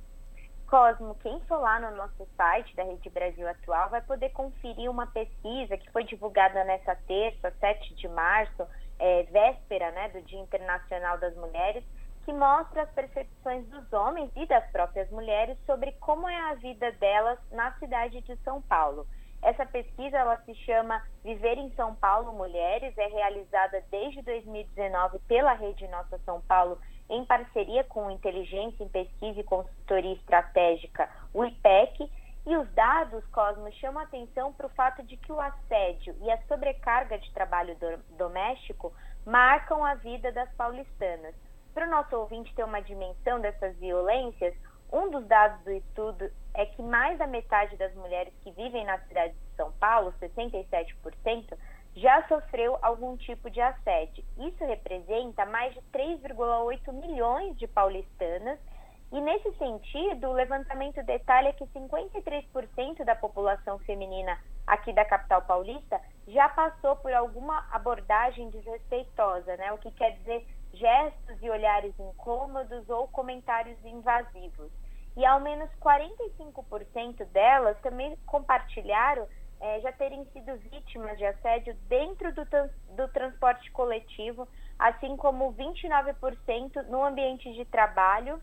Cosmo, quem for lá no nosso site da Rede Brasil Atual vai poder conferir uma pesquisa que foi divulgada nessa terça, 7 de março, é, véspera né, do Dia Internacional das Mulheres, que mostra as percepções dos homens e das próprias mulheres sobre como é a vida delas na cidade de São Paulo. Essa pesquisa ela se chama Viver em São Paulo Mulheres, é realizada desde 2019 pela Rede Nossa São Paulo em parceria com Inteligência em Pesquisa e Consultoria Estratégica, o IPEC, e os dados, Cosmos, chamam atenção para o fato de que o assédio e a sobrecarga de trabalho do, doméstico marcam a vida das paulistanas. Para o nosso ouvinte ter uma dimensão dessas violências, um dos dados do estudo é que mais da metade das mulheres que vivem na cidade de São Paulo, 67%, já sofreu algum tipo de assédio. Isso representa mais de 3,8 milhões de paulistanas. E nesse sentido, o levantamento detalha que 53% da população feminina aqui da capital paulista já passou por alguma abordagem desrespeitosa, né? O que quer dizer gestos e olhares incômodos ou comentários invasivos. E ao menos 45% delas também compartilharam é, já terem sido vítimas de assédio dentro do, do transporte coletivo, assim como 29% no ambiente de trabalho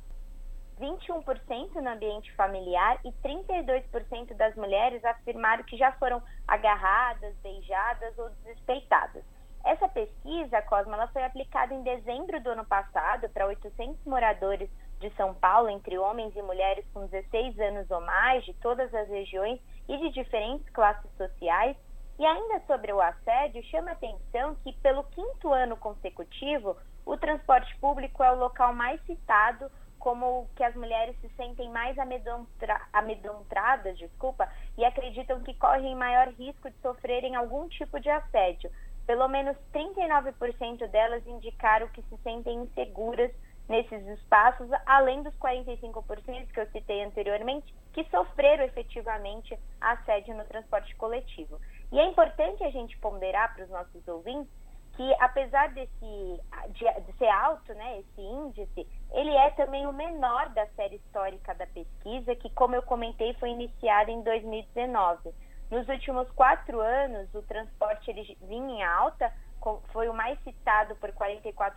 21% no ambiente familiar e 32% das mulheres afirmaram que já foram agarradas, beijadas ou desrespeitadas. Essa pesquisa, Cosma, ela foi aplicada em dezembro do ano passado para 800 moradores de São Paulo, entre homens e mulheres com 16 anos ou mais, de todas as regiões e de diferentes classes sociais. E ainda sobre o assédio, chama atenção que, pelo quinto ano consecutivo, o transporte público é o local mais citado como que as mulheres se sentem mais amedrontra, amedrontadas, desculpa, e acreditam que correm maior risco de sofrerem algum tipo de assédio. Pelo menos 39% delas indicaram que se sentem inseguras nesses espaços, além dos 45% que eu citei anteriormente, que sofreram efetivamente assédio no transporte coletivo. E é importante a gente ponderar para os nossos ouvintes que apesar desse de, de, ser alto, né, esse índice, ele é também o menor da série histórica da pesquisa, que, como eu comentei, foi iniciada em 2019. Nos últimos quatro anos, o transporte ele vinha em alta, foi o mais citado por 44%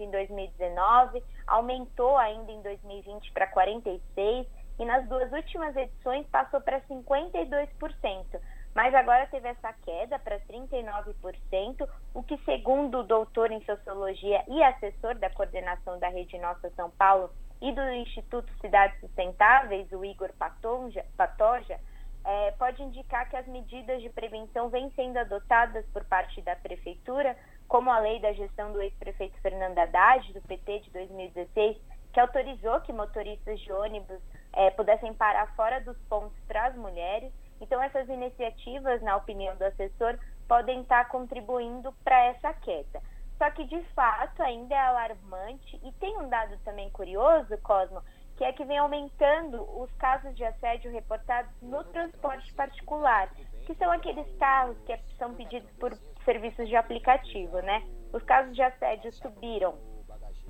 em 2019, aumentou ainda em 2020 para 46% e nas duas últimas edições passou para 52% mas agora teve essa queda para 39%, o que, segundo o doutor em Sociologia e assessor da coordenação da Rede Nossa São Paulo e do Instituto Cidades Sustentáveis, o Igor Patoja, é, pode indicar que as medidas de prevenção vêm sendo adotadas por parte da Prefeitura, como a lei da gestão do ex-prefeito Fernando Haddad, do PT de 2016, que autorizou que motoristas de ônibus é, pudessem parar fora dos pontos para as mulheres, então, essas iniciativas, na opinião do assessor, podem estar contribuindo para essa queda. Só que, de fato, ainda é alarmante e tem um dado também curioso, Cosmo, que é que vem aumentando os casos de assédio reportados no transporte particular, que são aqueles carros que são pedidos por serviços de aplicativo, né? Os casos de assédio subiram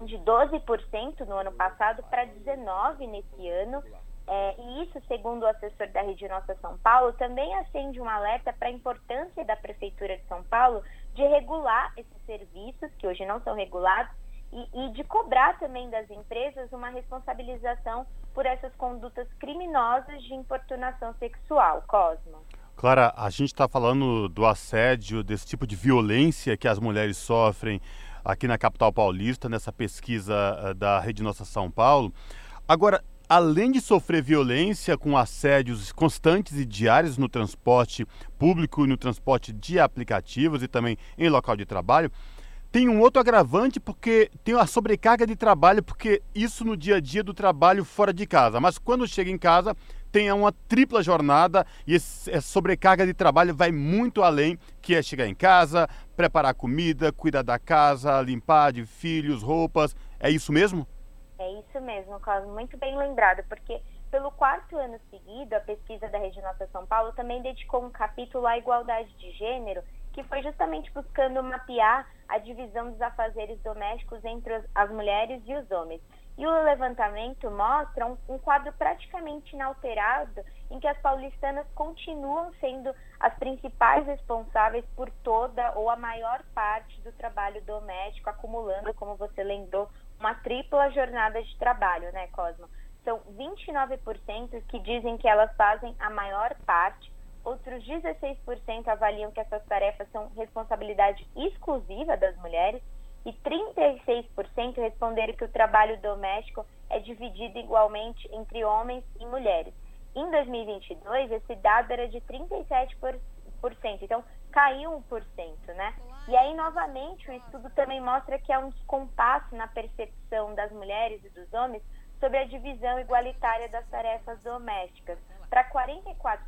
de 12% no ano passado para 19% nesse ano é, e isso, segundo o assessor da Rede Nossa São Paulo, também acende um alerta para a importância da Prefeitura de São Paulo de regular esses serviços, que hoje não são regulados, e, e de cobrar também das empresas uma responsabilização por essas condutas criminosas de importunação sexual. Cosmo. Clara, a gente está falando do assédio, desse tipo de violência que as mulheres sofrem aqui na capital paulista, nessa pesquisa eh, da Rede Nossa São Paulo. Agora, além de sofrer violência com assédios constantes e diários no transporte público no transporte de aplicativos e também em local de trabalho, tem um outro agravante porque tem a sobrecarga de trabalho, porque isso no dia a dia do trabalho fora de casa. Mas quando chega em casa, tem uma tripla jornada e essa sobrecarga de trabalho vai muito além, que é chegar em casa, preparar comida, cuidar da casa, limpar de filhos, roupas. É isso mesmo? É isso mesmo, Cosmo, muito bem lembrado, porque pelo quarto ano seguido, a pesquisa da Nossa São Paulo também dedicou um capítulo à igualdade de gênero, que foi justamente buscando mapear a divisão dos afazeres domésticos entre as mulheres e os homens. E o levantamento mostra um, um, quadro praticamente inalterado em que as paulistanas continuam sendo as principais responsáveis por toda ou a maior parte do trabalho doméstico, acumulando, como você lembrou, uma tripla jornada de trabalho, né, Cosmo? São 29% que dizem que elas fazem a maior parte, outros 16% avaliam que essas tarefas são responsabilidade exclusiva das mulheres e 36% responderam que o trabalho doméstico é dividido igualmente entre homens e mulheres. Em 2022, esse dado era de 37%, então caiu 1%, né? E aí, novamente, o estudo também mostra que há um descompasso na percepção das mulheres e dos homens sobre a divisão igualitária das tarefas domésticas. Para 44%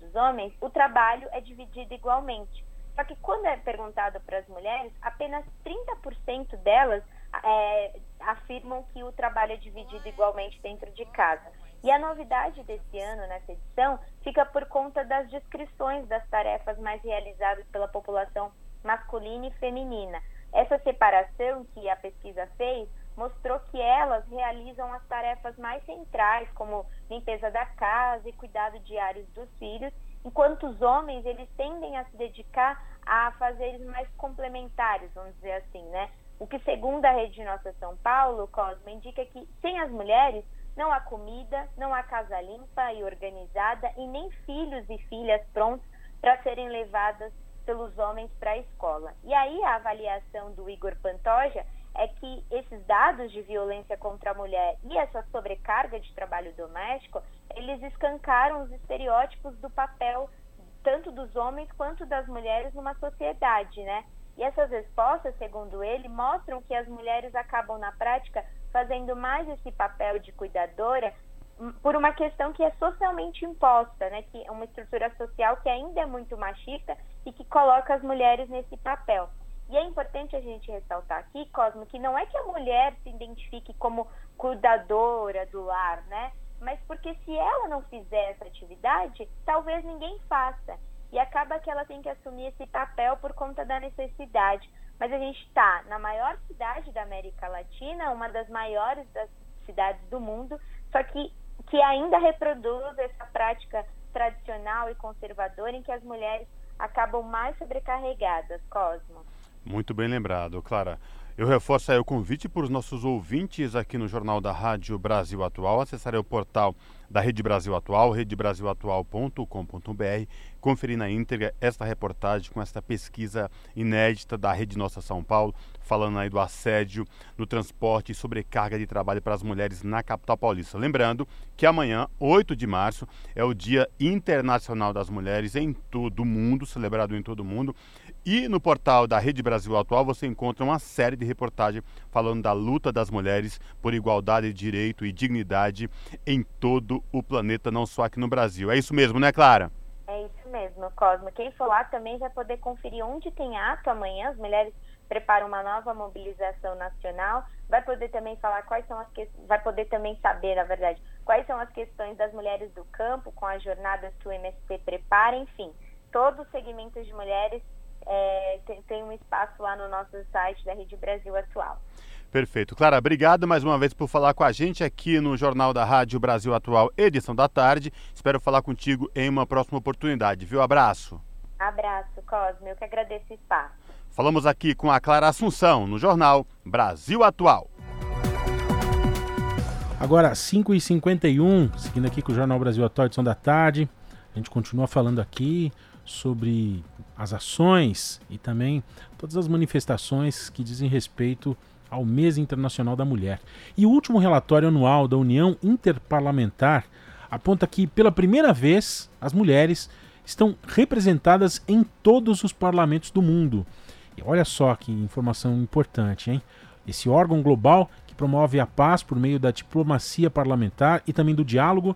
dos homens, o trabalho é dividido igualmente. Só que quando é perguntado para as mulheres, apenas 30% delas é, afirmam que o trabalho é dividido igualmente dentro de casa. E a novidade desse ano, nessa edição, fica por conta das descrições das tarefas mais realizadas pela população masculina e feminina. essa separação que a pesquisa fez mostrou que elas realizam as tarefas mais centrais, como limpeza da casa e cuidado diário dos filhos, enquanto os homens eles tendem a se dedicar a fazeres mais complementares, vamos dizer assim, né? O que, segundo a Rede Nossa São Paulo, Cosmo, indica que sem as mulheres não há comida, não há casa limpa e organizada e nem filhos e filhas prontos para serem levadas pelos homens para a escola. E aí a avaliação do Igor Pantoja é que esses dados de violência contra a mulher e essa sobrecarga de trabalho doméstico, eles escancaram os estereótipos do papel tanto dos homens quanto das mulheres numa sociedade, né? E essas respostas, segundo ele, mostram que as mulheres acabam na prática fazendo mais esse papel de cuidadora hum, por uma questão que é socialmente imposta, né? Que é uma estrutura social que ainda é muito machista e que coloca as mulheres nesse papel. E é importante a gente ressaltar aqui, Cosmo, que não é que a mulher se identifique como cuidadora do lar, né? Mas porque se ela não fizer essa atividade, talvez ninguém faça. E acaba que ela tem que assumir esse papel por conta da necessidade. Mas a gente está na maior cidade da América Latina, uma das maiores das cidades do mundo, só que, que ainda reproduz essa prática tradicional e conservadora em que as mulheres acabam mais sobrecarregadas, Cosmo. Muito bem lembrado, Clara. Eu reforço aí o convite para os nossos ouvintes aqui no Jornal da Rádio Brasil Atual, acessarem o portal da Rede Brasil Atual, redebrasilatual.com.br, conferir na íntegra esta reportagem com esta pesquisa inédita da Rede Nossa São Paulo, falando aí do assédio no transporte e sobrecarga de trabalho para as mulheres na capital paulista. Lembrando que amanhã, 8 de março, é o Dia Internacional das Mulheres em todo o mundo, celebrado em todo o mundo. E no portal da Rede Brasil Atual você encontra uma série de reportagens falando da luta das mulheres por igualdade, direito e dignidade em todo o planeta, não só aqui no Brasil. É isso mesmo, né, Clara? É isso mesmo, Cosmo. Quem for lá também vai poder conferir onde tem ato amanhã. As mulheres preparam uma nova mobilização nacional. Vai poder também falar quais são as que... vai poder também saber, na verdade, quais são as questões das mulheres do campo com as jornadas que o MST prepara, enfim, todos os segmentos de mulheres é, tem, tem um espaço lá no nosso site da Rede Brasil Atual. Perfeito. Clara, obrigado mais uma vez por falar com a gente aqui no Jornal da Rádio Brasil Atual, edição da tarde. Espero falar contigo em uma próxima oportunidade, viu? Abraço. Abraço, Cosme. Eu que agradeço o espaço. Falamos aqui com a Clara Assunção, no Jornal Brasil Atual. Agora, 5h51, seguindo aqui com o Jornal Brasil Atual, edição da tarde. A gente continua falando aqui sobre as ações e também todas as manifestações que dizem respeito ao Mês Internacional da Mulher. E o último relatório anual da União Interparlamentar aponta que, pela primeira vez, as mulheres estão representadas em todos os parlamentos do mundo. E olha só que informação importante, hein? Esse órgão global que promove a paz por meio da diplomacia parlamentar e também do diálogo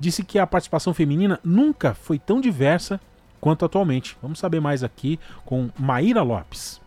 disse que a participação feminina nunca foi tão diversa quanto atualmente. Vamos saber mais aqui com Maíra Lopes.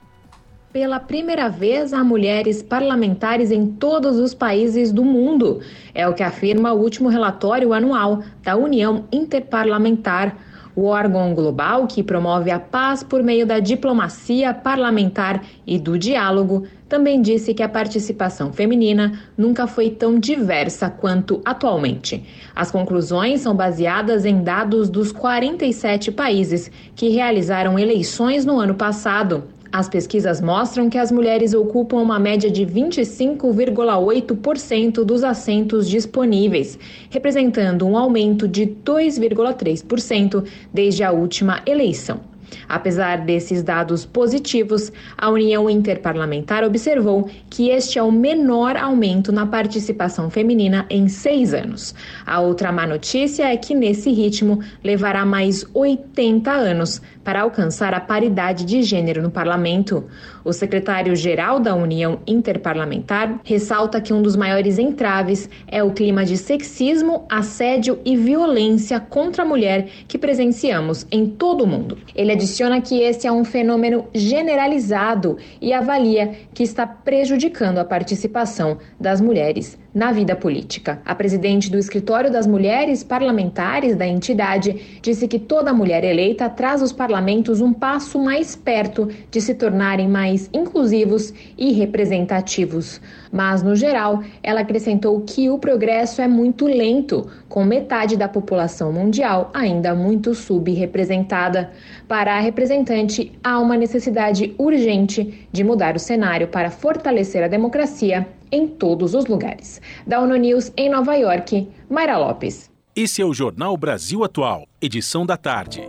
Pela primeira vez, há mulheres parlamentares em todos os países do mundo. É o que afirma o último relatório anual da União Interparlamentar o órgão global que promove a paz por meio da diplomacia parlamentar e do diálogo também disse que a participação feminina nunca foi tão diversa quanto atualmente. As conclusões são baseadas em dados dos 47 países que realizaram eleições no ano passado. As pesquisas mostram que as mulheres ocupam uma média de 25,8% dos assentos disponíveis, representando um aumento de 2,3% desde a última eleição. Apesar desses dados positivos, a União Interparlamentar observou que este é o menor aumento na participação feminina em seis anos. A outra má notícia é que, nesse ritmo, levará mais 80 anos para alcançar a paridade de gênero no parlamento. O secretário-geral da União Interparlamentar ressalta que um dos maiores entraves é o clima de sexismo, assédio e violência contra a mulher que presenciamos em todo o mundo. Ele adiciona que esse é um fenômeno generalizado e avalia que está prejudicando a participação das mulheres na vida política. A presidente do Escritório das Mulheres Parlamentares da entidade disse que toda mulher eleita traz os parlamentos um passo mais perto de se tornarem mais inclusivos e representativos. Mas, no geral, ela acrescentou que o progresso é muito lento, com metade da população mundial ainda muito subrepresentada. Para a representante, há uma necessidade urgente de mudar o cenário para fortalecer a democracia em todos os lugares. Da ONU News em Nova York, Mayra Lopes. Esse é o Jornal Brasil Atual, edição da tarde.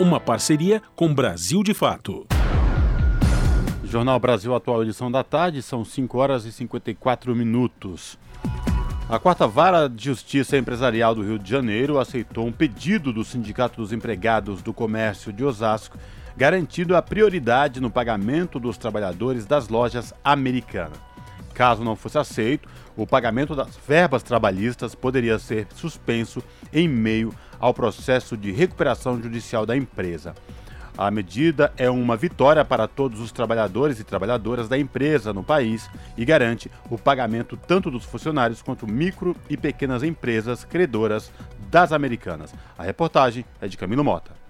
Uma parceria com Brasil de Fato. Jornal Brasil Atual, edição da tarde, são 5 horas e 54 minutos. A quarta vara de justiça empresarial do Rio de Janeiro aceitou um pedido do Sindicato dos Empregados do Comércio de Osasco garantindo a prioridade no pagamento dos trabalhadores das lojas americanas. Caso não fosse aceito, o pagamento das verbas trabalhistas poderia ser suspenso em meio ao processo de recuperação judicial da empresa. A medida é uma vitória para todos os trabalhadores e trabalhadoras da empresa no país e garante o pagamento tanto dos funcionários quanto micro e pequenas empresas credoras das americanas. A reportagem é de Camilo Mota.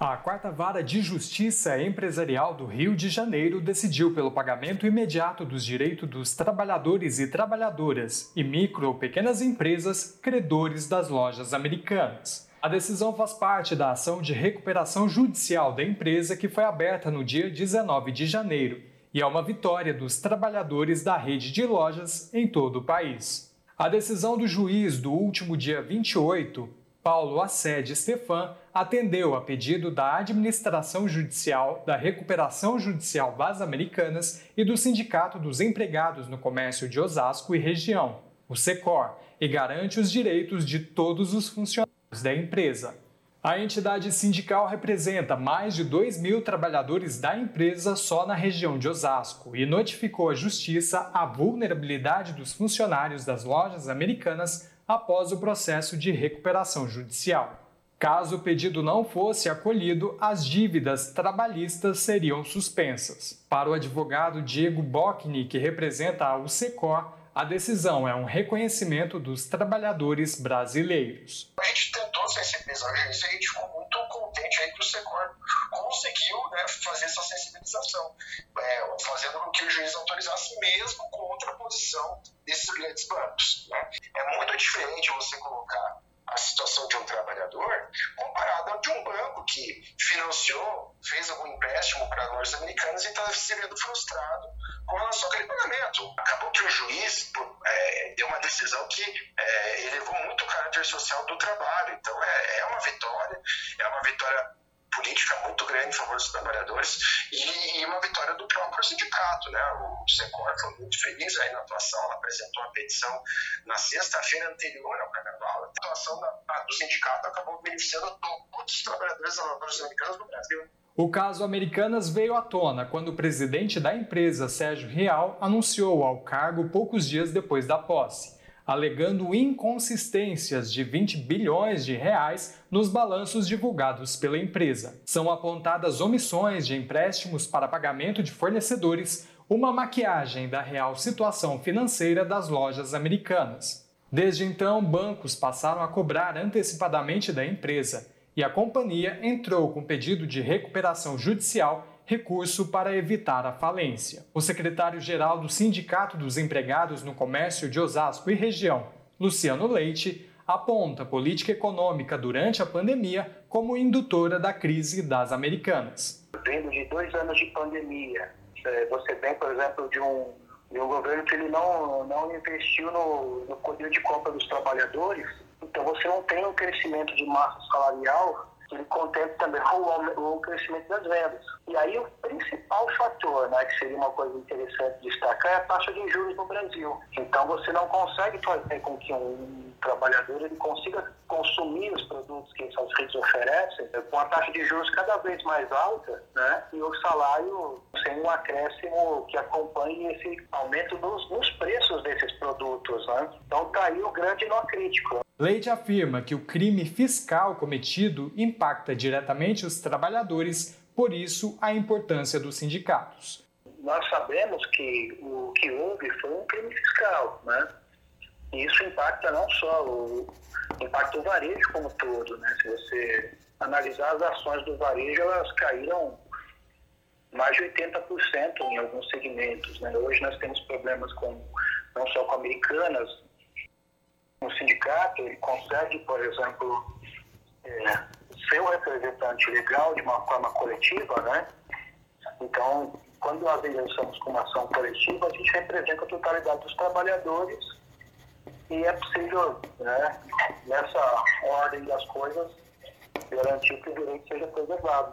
A quarta vara de justiça empresarial do Rio de Janeiro decidiu pelo pagamento imediato dos direitos dos trabalhadores e trabalhadoras e micro ou pequenas empresas credores das lojas americanas. A decisão faz parte da ação de recuperação judicial da empresa que foi aberta no dia 19 de janeiro e é uma vitória dos trabalhadores da rede de lojas em todo o país. A decisão do juiz do último dia 28 Paulo Assede Stefan atendeu a pedido da Administração Judicial, da Recuperação Judicial das Americanas e do Sindicato dos Empregados no Comércio de Osasco e Região, o SECOR, e garante os direitos de todos os funcionários da empresa. A entidade sindical representa mais de 2 mil trabalhadores da empresa só na região de Osasco e notificou à Justiça a vulnerabilidade dos funcionários das lojas americanas após o processo de recuperação judicial. Caso o pedido não fosse acolhido, as dívidas trabalhistas seriam suspensas. Para o advogado Diego Bockni, que representa a UCECOR, a decisão é um reconhecimento dos trabalhadores brasileiros. A gente tentou sensibilizar a a gente ficou muito contente aí que o SECOR conseguiu né, fazer essa sensibilização, é, fazendo com que o juiz autorizasse mesmo contra a posição desses grandes bancos. Né? É muito diferente você colocar a situação de um trabalhador comparada de um banco que financiou, fez algum empréstimo para lojas americanas e está se vendo frustrado com relação àquele pagamento. Acabou que o juiz é, deu uma decisão que é, elevou muito o caráter social do trabalho. Então é, é uma vitória, é uma vitória política muito grande em favor dos trabalhadores e, e uma vitória do próprio sindicato. Né? O Secor foi muito feliz aí na atuação, ela apresentou uma petição na sexta-feira anterior ao carnaval. A atuação da, do sindicato acabou beneficiando todos os trabalhadores norte-americanos do Brasil. O caso Americanas veio à tona quando o presidente da empresa, Sérgio Real, anunciou ao cargo poucos dias depois da posse alegando inconsistências de 20 bilhões de reais nos balanços divulgados pela empresa. São apontadas omissões de empréstimos para pagamento de fornecedores, uma maquiagem da real situação financeira das lojas americanas. Desde então, bancos passaram a cobrar antecipadamente da empresa e a companhia entrou com pedido de recuperação judicial recurso para evitar a falência. O secretário-geral do Sindicato dos Empregados no Comércio de Osasco e Região, Luciano Leite, aponta a política econômica durante a pandemia como indutora da crise das americanas. Vindo de dois anos de pandemia, é, você vem, por exemplo, de um, de um governo que ele não, não investiu no, no poder de compra dos trabalhadores, então você não tem um crescimento de massa salarial ele contempla também o, o, crescimento das vendas. E aí o principal fator, né, que seria uma coisa interessante destacar, é a taxa de juros no Brasil. Então você não consegue fazer com que um trabalhador ele consiga consumir os produtos que essas redes oferecem com a taxa de juros cada vez mais alta, né, e o salário sem um acréscimo que acompanhe esse aumento nos, nos preços desses produtos. Né? Então está aí o grande nó crítico. Leite afirma que o crime fiscal cometido impacta diretamente os trabalhadores, por isso a importância dos sindicatos. nós sabemos que o que houve foi um crime fiscal, né? E isso impacta não só o, impacta o varejo como todo, né? Se você analisar as ações do varejo, elas caíram mais de 80% em alguns segmentos, né? Hoje nós temos problemas com não só com americanas, o sindicato ele consegue, por exemplo, é, ser o representante legal de uma forma coletiva, né? Então, quando nós ingressamos com uma ação coletiva, a gente representa a totalidade dos trabalhadores e é possível, né, nessa ordem das coisas, garantir que o direito seja preservado.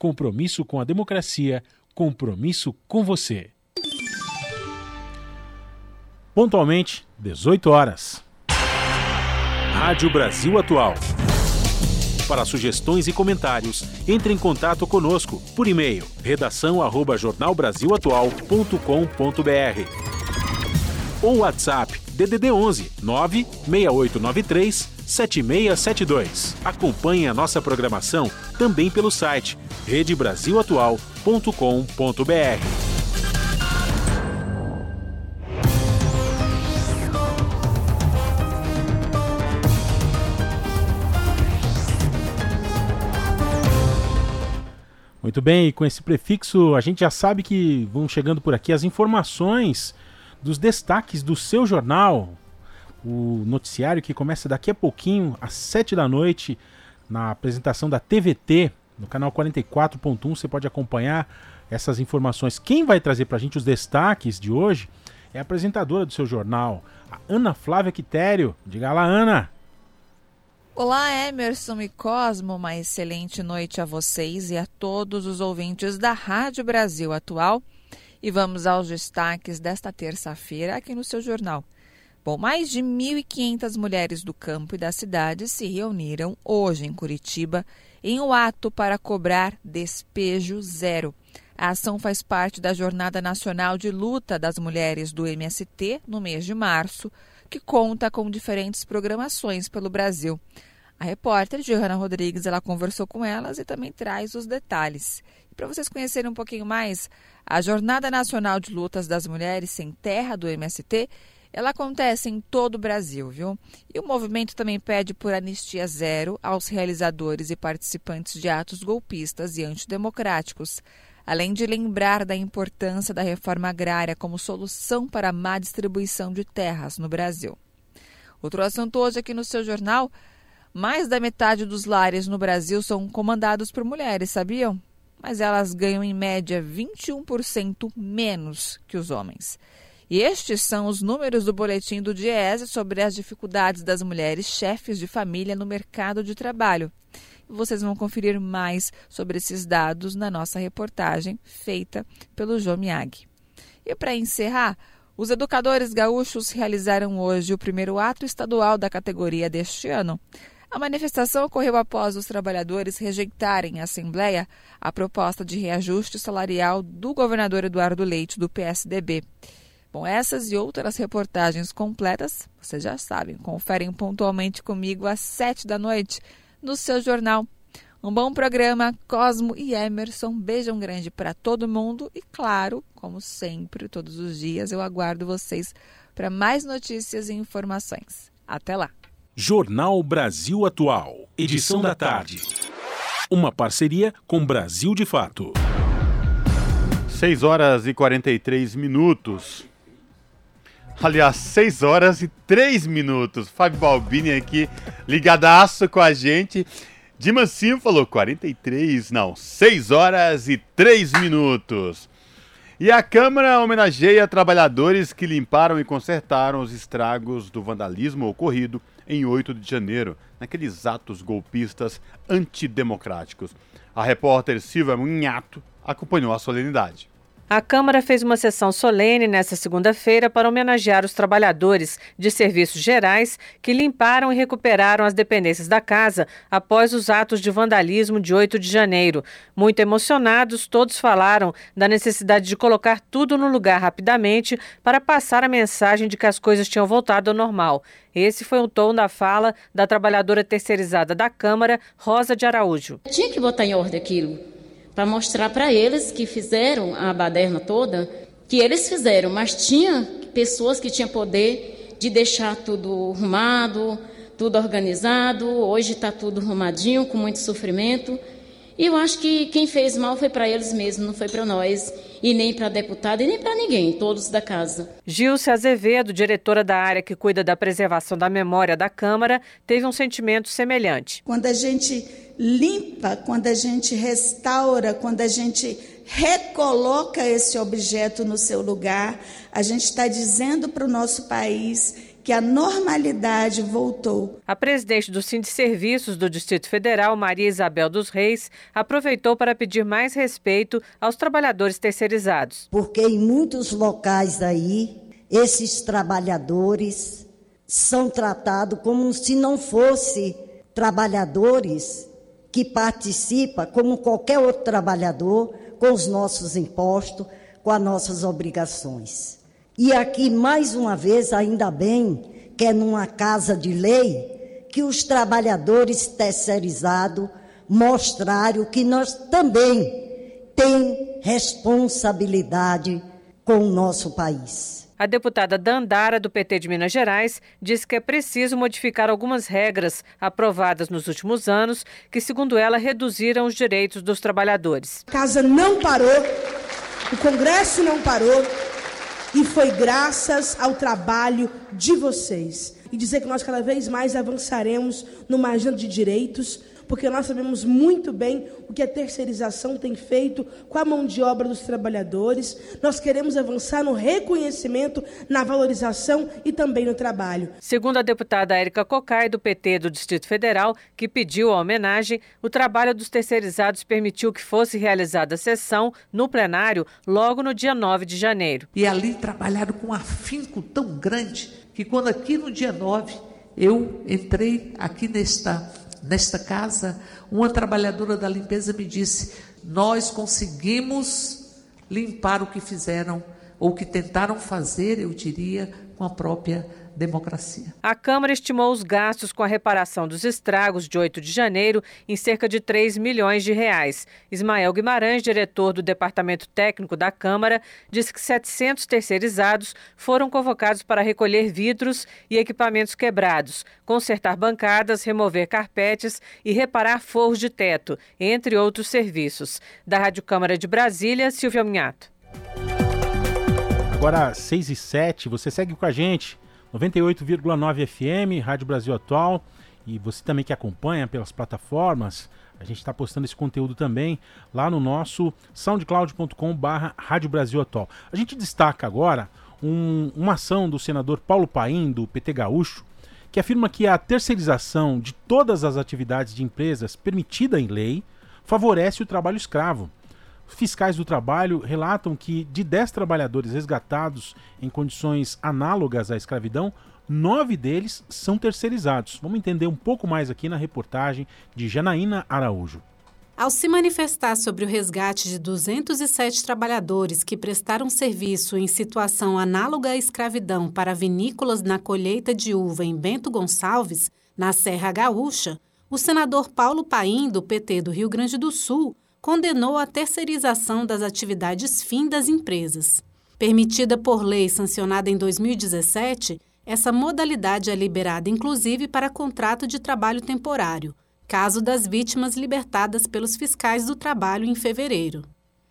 compromisso com a democracia, compromisso com você. Pontualmente, 18 horas. Rádio Brasil Atual. Para sugestões e comentários, entre em contato conosco por e-mail redação@jornalbrasilatual.com.br ou WhatsApp DDD 11 96893 7672. Acompanhe a nossa programação também pelo site redebrasilatual.com.br. Muito bem, e com esse prefixo a gente já sabe que vão chegando por aqui as informações dos destaques do seu jornal, o noticiário que começa daqui a pouquinho, às 7 da noite, na apresentação da TVT, no canal 44.1. Você pode acompanhar essas informações. Quem vai trazer para a gente os destaques de hoje é a apresentadora do seu jornal, a Ana Flávia Quitério. Diga lá, Ana! Olá, Emerson e Cosmo, uma excelente noite a vocês e a todos os ouvintes da Rádio Brasil Atual. E vamos aos destaques desta terça-feira aqui no seu jornal. Bom, mais de 1.500 mulheres do campo e da cidade se reuniram hoje em Curitiba em um ato para cobrar despejo zero. A ação faz parte da Jornada Nacional de Luta das Mulheres do MST no mês de março, que conta com diferentes programações pelo Brasil. A repórter Johanna Rodrigues ela conversou com elas e também traz os detalhes. Para vocês conhecerem um pouquinho mais, a Jornada Nacional de Lutas das Mulheres Sem Terra do MST ela acontece em todo o Brasil, viu? E o movimento também pede por anistia zero aos realizadores e participantes de atos golpistas e antidemocráticos, além de lembrar da importância da reforma agrária como solução para a má distribuição de terras no Brasil. Outro assunto hoje aqui no seu jornal: mais da metade dos lares no Brasil são comandados por mulheres, sabiam? Mas elas ganham em média 21% menos que os homens. E estes são os números do boletim do Diese sobre as dificuldades das mulheres chefes de família no mercado de trabalho. Vocês vão conferir mais sobre esses dados na nossa reportagem feita pelo João Miyagi. E para encerrar, os educadores gaúchos realizaram hoje o primeiro ato estadual da categoria deste ano. A manifestação ocorreu após os trabalhadores rejeitarem em Assembleia a proposta de reajuste salarial do governador Eduardo Leite, do PSDB. Bom, essas e outras reportagens completas, vocês já sabem, conferem pontualmente comigo às sete da noite no seu jornal. Um bom programa, Cosmo e Emerson. Beijão grande para todo mundo e, claro, como sempre, todos os dias, eu aguardo vocês para mais notícias e informações. Até lá. Jornal Brasil Atual, edição da tarde. Uma parceria com Brasil de Fato. 6 horas e 43 minutos. Aliás, 6 horas e 3 minutos. Fábio Balbini aqui, ligadaço com a gente. De Mancinho falou 43, não, 6 horas e 3 minutos. E a Câmara homenageia trabalhadores que limparam e consertaram os estragos do vandalismo ocorrido em 8 de janeiro, naqueles atos golpistas antidemocráticos. A repórter Silvia Munhato acompanhou a solenidade. A Câmara fez uma sessão solene nesta segunda-feira para homenagear os trabalhadores de serviços gerais que limparam e recuperaram as dependências da casa após os atos de vandalismo de 8 de janeiro. Muito emocionados, todos falaram da necessidade de colocar tudo no lugar rapidamente para passar a mensagem de que as coisas tinham voltado ao normal. Esse foi o tom da fala da trabalhadora terceirizada da Câmara, Rosa de Araújo. Tinha que botar em ordem aquilo para mostrar para eles que fizeram a baderna toda, que eles fizeram, mas tinha pessoas que tinham poder de deixar tudo arrumado, tudo organizado. Hoje está tudo arrumadinho, com muito sofrimento. E eu acho que quem fez mal foi para eles mesmos, não foi para nós, e nem para deputado, e nem para ninguém, todos da casa. Gilce Azevedo, diretora da área que cuida da preservação da memória da Câmara, teve um sentimento semelhante. Quando a gente limpa, quando a gente restaura, quando a gente recoloca esse objeto no seu lugar, a gente está dizendo para o nosso país que a normalidade voltou. A presidente do Sindicato de Serviços do Distrito Federal, Maria Isabel dos Reis, aproveitou para pedir mais respeito aos trabalhadores terceirizados. Porque em muitos locais aí, esses trabalhadores são tratados como se não fossem trabalhadores que participam, como qualquer outro trabalhador, com os nossos impostos, com as nossas obrigações. E aqui, mais uma vez, ainda bem que é numa casa de lei que os trabalhadores terceirizados mostraram que nós também temos responsabilidade com o nosso país. A deputada Dandara, do PT de Minas Gerais, disse que é preciso modificar algumas regras aprovadas nos últimos anos, que, segundo ela, reduziram os direitos dos trabalhadores. A casa não parou, o Congresso não parou, e foi graças ao trabalho de vocês. E dizer que nós cada vez mais avançaremos numa agenda de direitos, porque nós sabemos muito bem o que a terceirização tem feito com a mão de obra dos trabalhadores. Nós queremos avançar no reconhecimento, na valorização e também no trabalho. Segundo a deputada Érica Cocai, do PT do Distrito Federal, que pediu a homenagem, o trabalho dos terceirizados permitiu que fosse realizada a sessão no plenário logo no dia 9 de janeiro. E ali trabalharam com um afinco tão grande que quando aqui no dia 9 eu entrei aqui nesta nesta casa, uma trabalhadora da limpeza me disse: Nós conseguimos limpar o que fizeram, ou que tentaram fazer, eu diria, com a própria democracia. A Câmara estimou os gastos com a reparação dos estragos de 8 de janeiro em cerca de 3 milhões de reais. Ismael Guimarães, diretor do Departamento Técnico da Câmara, disse que 700 terceirizados foram convocados para recolher vidros e equipamentos quebrados, consertar bancadas, remover carpetes e reparar forros de teto, entre outros serviços. Da Rádio Câmara de Brasília, Silvia Minhato. Agora, 6 e 7, você segue com a gente 98,9 FM, Rádio Brasil Atual. E você também que acompanha pelas plataformas, a gente está postando esse conteúdo também lá no nosso soundcloud.com/barra Rádio Brasil Atual. A gente destaca agora um, uma ação do senador Paulo Paim, do PT Gaúcho, que afirma que a terceirização de todas as atividades de empresas permitida em lei favorece o trabalho escravo Fiscais do trabalho relatam que de 10 trabalhadores resgatados em condições análogas à escravidão, nove deles são terceirizados. Vamos entender um pouco mais aqui na reportagem de Janaína Araújo. Ao se manifestar sobre o resgate de 207 trabalhadores que prestaram serviço em situação análoga à escravidão para vinícolas na colheita de uva em Bento Gonçalves, na Serra Gaúcha, o senador Paulo Paim, do PT do Rio Grande do Sul, condenou a terceirização das atividades fim das empresas. Permitida por lei sancionada em 2017, essa modalidade é liberada inclusive para contrato de trabalho temporário, caso das vítimas libertadas pelos fiscais do trabalho em fevereiro.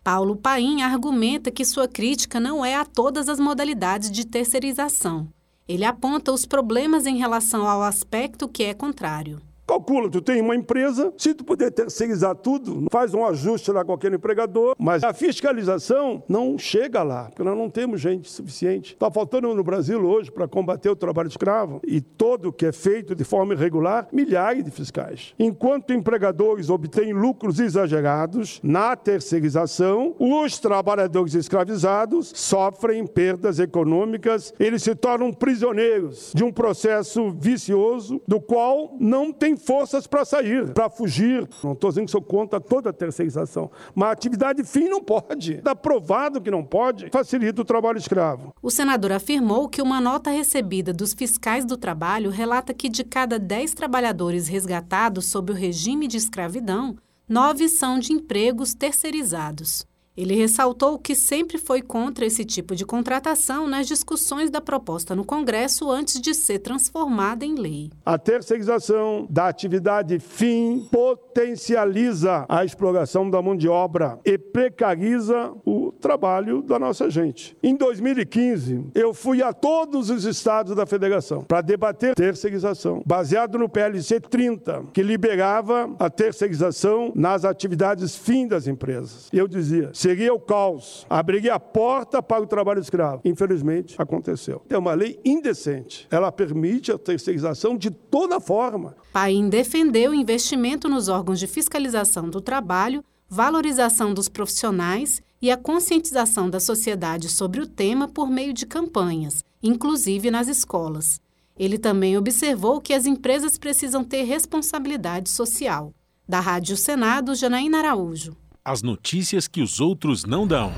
Paulo Paim argumenta que sua crítica não é a todas as modalidades de terceirização. Ele aponta os problemas em relação ao aspecto que é contrário. Calcula, tu tem uma empresa, se tu puder terceirizar tudo, faz um ajuste lá com aquele empregador, mas a fiscalização não chega lá, porque nós não temos gente suficiente. Está faltando no Brasil hoje para combater o trabalho escravo e todo que é feito de forma irregular, milhares de fiscais. Enquanto empregadores obtêm lucros exagerados na terceirização, os trabalhadores escravizados sofrem perdas econômicas, eles se tornam prisioneiros de um processo vicioso do qual não tem forças para sair, para fugir. Não estou dizendo que sou contra toda a terceirização, mas a atividade fim não pode. Está provado que não pode, facilita o trabalho escravo. O senador afirmou que uma nota recebida dos fiscais do trabalho relata que de cada 10 trabalhadores resgatados sob o regime de escravidão, nove são de empregos terceirizados. Ele ressaltou que sempre foi contra esse tipo de contratação nas discussões da proposta no Congresso antes de ser transformada em lei. A terceirização da atividade fim potencializa a exploração da mão de obra e precariza o trabalho da nossa gente. Em 2015, eu fui a todos os estados da federação para debater terceirização, baseado no PLC 30, que liberava a terceirização nas atividades fim das empresas. Eu dizia, seria o caos, abriria a porta para o trabalho escravo. Infelizmente, aconteceu. É uma lei indecente. Ela permite a terceirização de toda forma. Paim defendeu investimento nos órgãos de fiscalização do trabalho, valorização dos profissionais e a conscientização da sociedade sobre o tema por meio de campanhas, inclusive nas escolas. Ele também observou que as empresas precisam ter responsabilidade social. Da Rádio Senado, Janaína Araújo. As notícias que os outros não dão.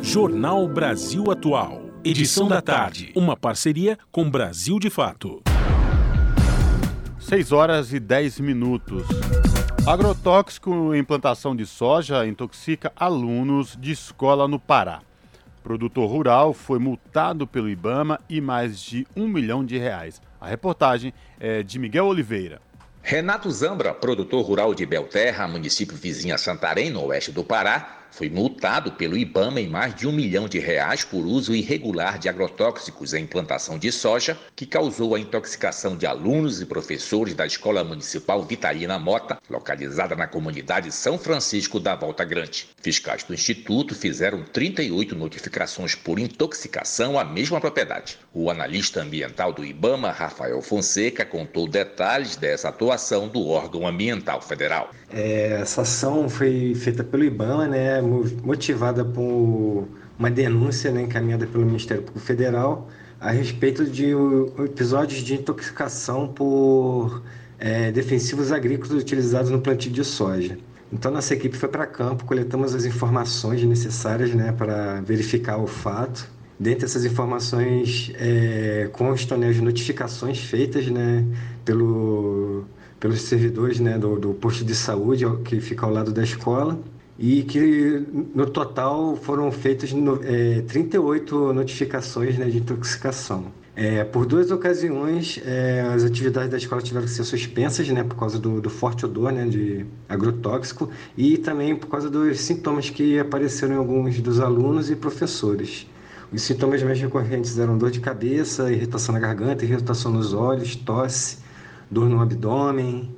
Jornal Brasil Atual. Edição da tarde. Uma parceria com Brasil de Fato. 6 horas e 10 minutos. Agrotóxico em plantação de soja intoxica alunos de escola no Pará. Produtor rural foi multado pelo Ibama e mais de um milhão de reais. A reportagem é de Miguel Oliveira. Renato Zambra, produtor rural de Belterra, município vizinho a Santarém, no oeste do Pará, foi multado pelo IBAMA em mais de um milhão de reais por uso irregular de agrotóxicos em plantação de soja, que causou a intoxicação de alunos e professores da Escola Municipal Vitalina Mota, localizada na comunidade São Francisco da Volta Grande. Fiscais do Instituto fizeram 38 notificações por intoxicação à mesma propriedade. O analista ambiental do IBAMA, Rafael Fonseca, contou detalhes dessa atuação do órgão ambiental federal. É, essa ação foi feita pelo IBAMA, né, motivada por uma denúncia né, encaminhada pelo Ministério Público Federal a respeito de episódios de intoxicação por é, defensivos agrícolas utilizados no plantio de soja. Então, nossa equipe foi para campo, coletamos as informações necessárias né, para verificar o fato. Dentre essas informações é, constam né, as notificações feitas né, pelo, pelos servidores né, do, do posto de saúde que fica ao lado da escola e que no total foram feitas é, 38 notificações né, de intoxicação. É, por duas ocasiões, é, as atividades da escola tiveram que ser suspensas, né, por causa do, do, forte odor, né, de agrotóxico, e também por causa dos sintomas que apareceram em alguns dos alunos e professores. Os sintomas mais recorrentes eram dor de cabeça, irritação na garganta, irritação nos olhos, tosse, dor no abdômen,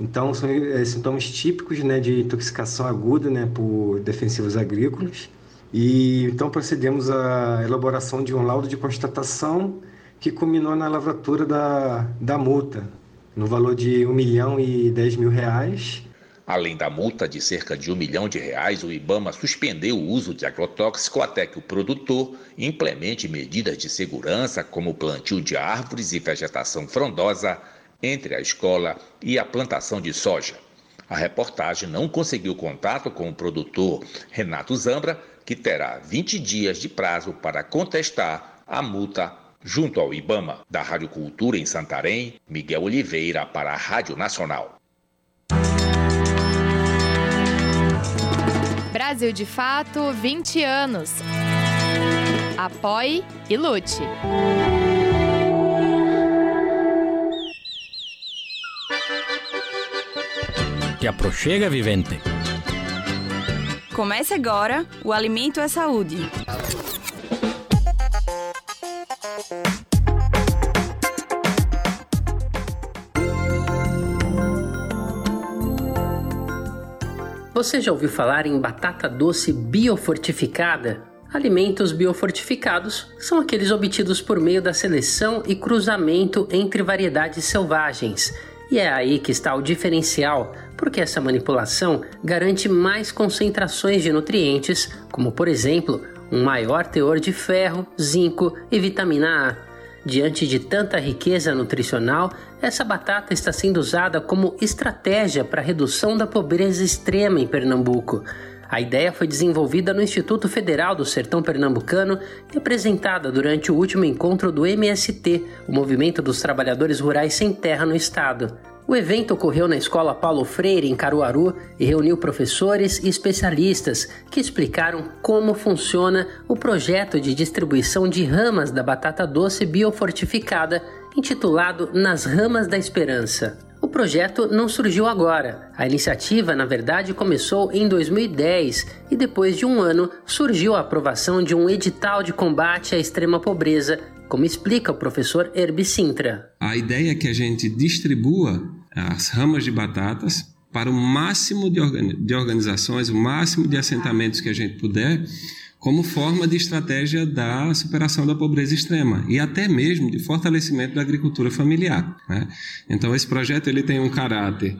então, são é, sintomas típicos né, de intoxicação aguda né, por defensivos agrícolas. E então procedemos à elaboração de um laudo de constatação que culminou na lavratura da, da multa, no valor de 1 milhão e 10 mil reais. Além da multa de cerca de um milhão de reais, o IBAMA suspendeu o uso de agrotóxico até que o produtor implemente medidas de segurança, como o plantio de árvores e vegetação frondosa, entre a escola e a plantação de soja. A reportagem não conseguiu contato com o produtor Renato Zambra, que terá 20 dias de prazo para contestar a multa junto ao IBAMA. Da Rádio Cultura em Santarém, Miguel Oliveira para a Rádio Nacional. Brasil de Fato, 20 anos. Apoie e lute. Te aproxega, vivente. Comece agora o Alimento é Saúde. Você já ouviu falar em batata doce biofortificada? Alimentos biofortificados são aqueles obtidos por meio da seleção e cruzamento entre variedades selvagens. E é aí que está o diferencial, porque essa manipulação garante mais concentrações de nutrientes, como por exemplo, um maior teor de ferro, zinco e vitamina A. Diante de tanta riqueza nutricional, essa batata está sendo usada como estratégia para a redução da pobreza extrema em Pernambuco. A ideia foi desenvolvida no Instituto Federal do Sertão Pernambucano e apresentada durante o último encontro do MST, o Movimento dos Trabalhadores Rurais Sem Terra no Estado. O evento ocorreu na Escola Paulo Freire, em Caruaru, e reuniu professores e especialistas que explicaram como funciona o projeto de distribuição de ramas da batata doce biofortificada, intitulado Nas Ramas da Esperança. O projeto não surgiu agora. A iniciativa, na verdade, começou em 2010 e depois de um ano surgiu a aprovação de um edital de combate à extrema pobreza, como explica o professor Herbi Sintra. A ideia é que a gente distribua as ramas de batatas para o máximo de, de organizações, o máximo de assentamentos que a gente puder, como forma de estratégia da superação da pobreza extrema e até mesmo de fortalecimento da agricultura familiar. Né? Então esse projeto ele tem um caráter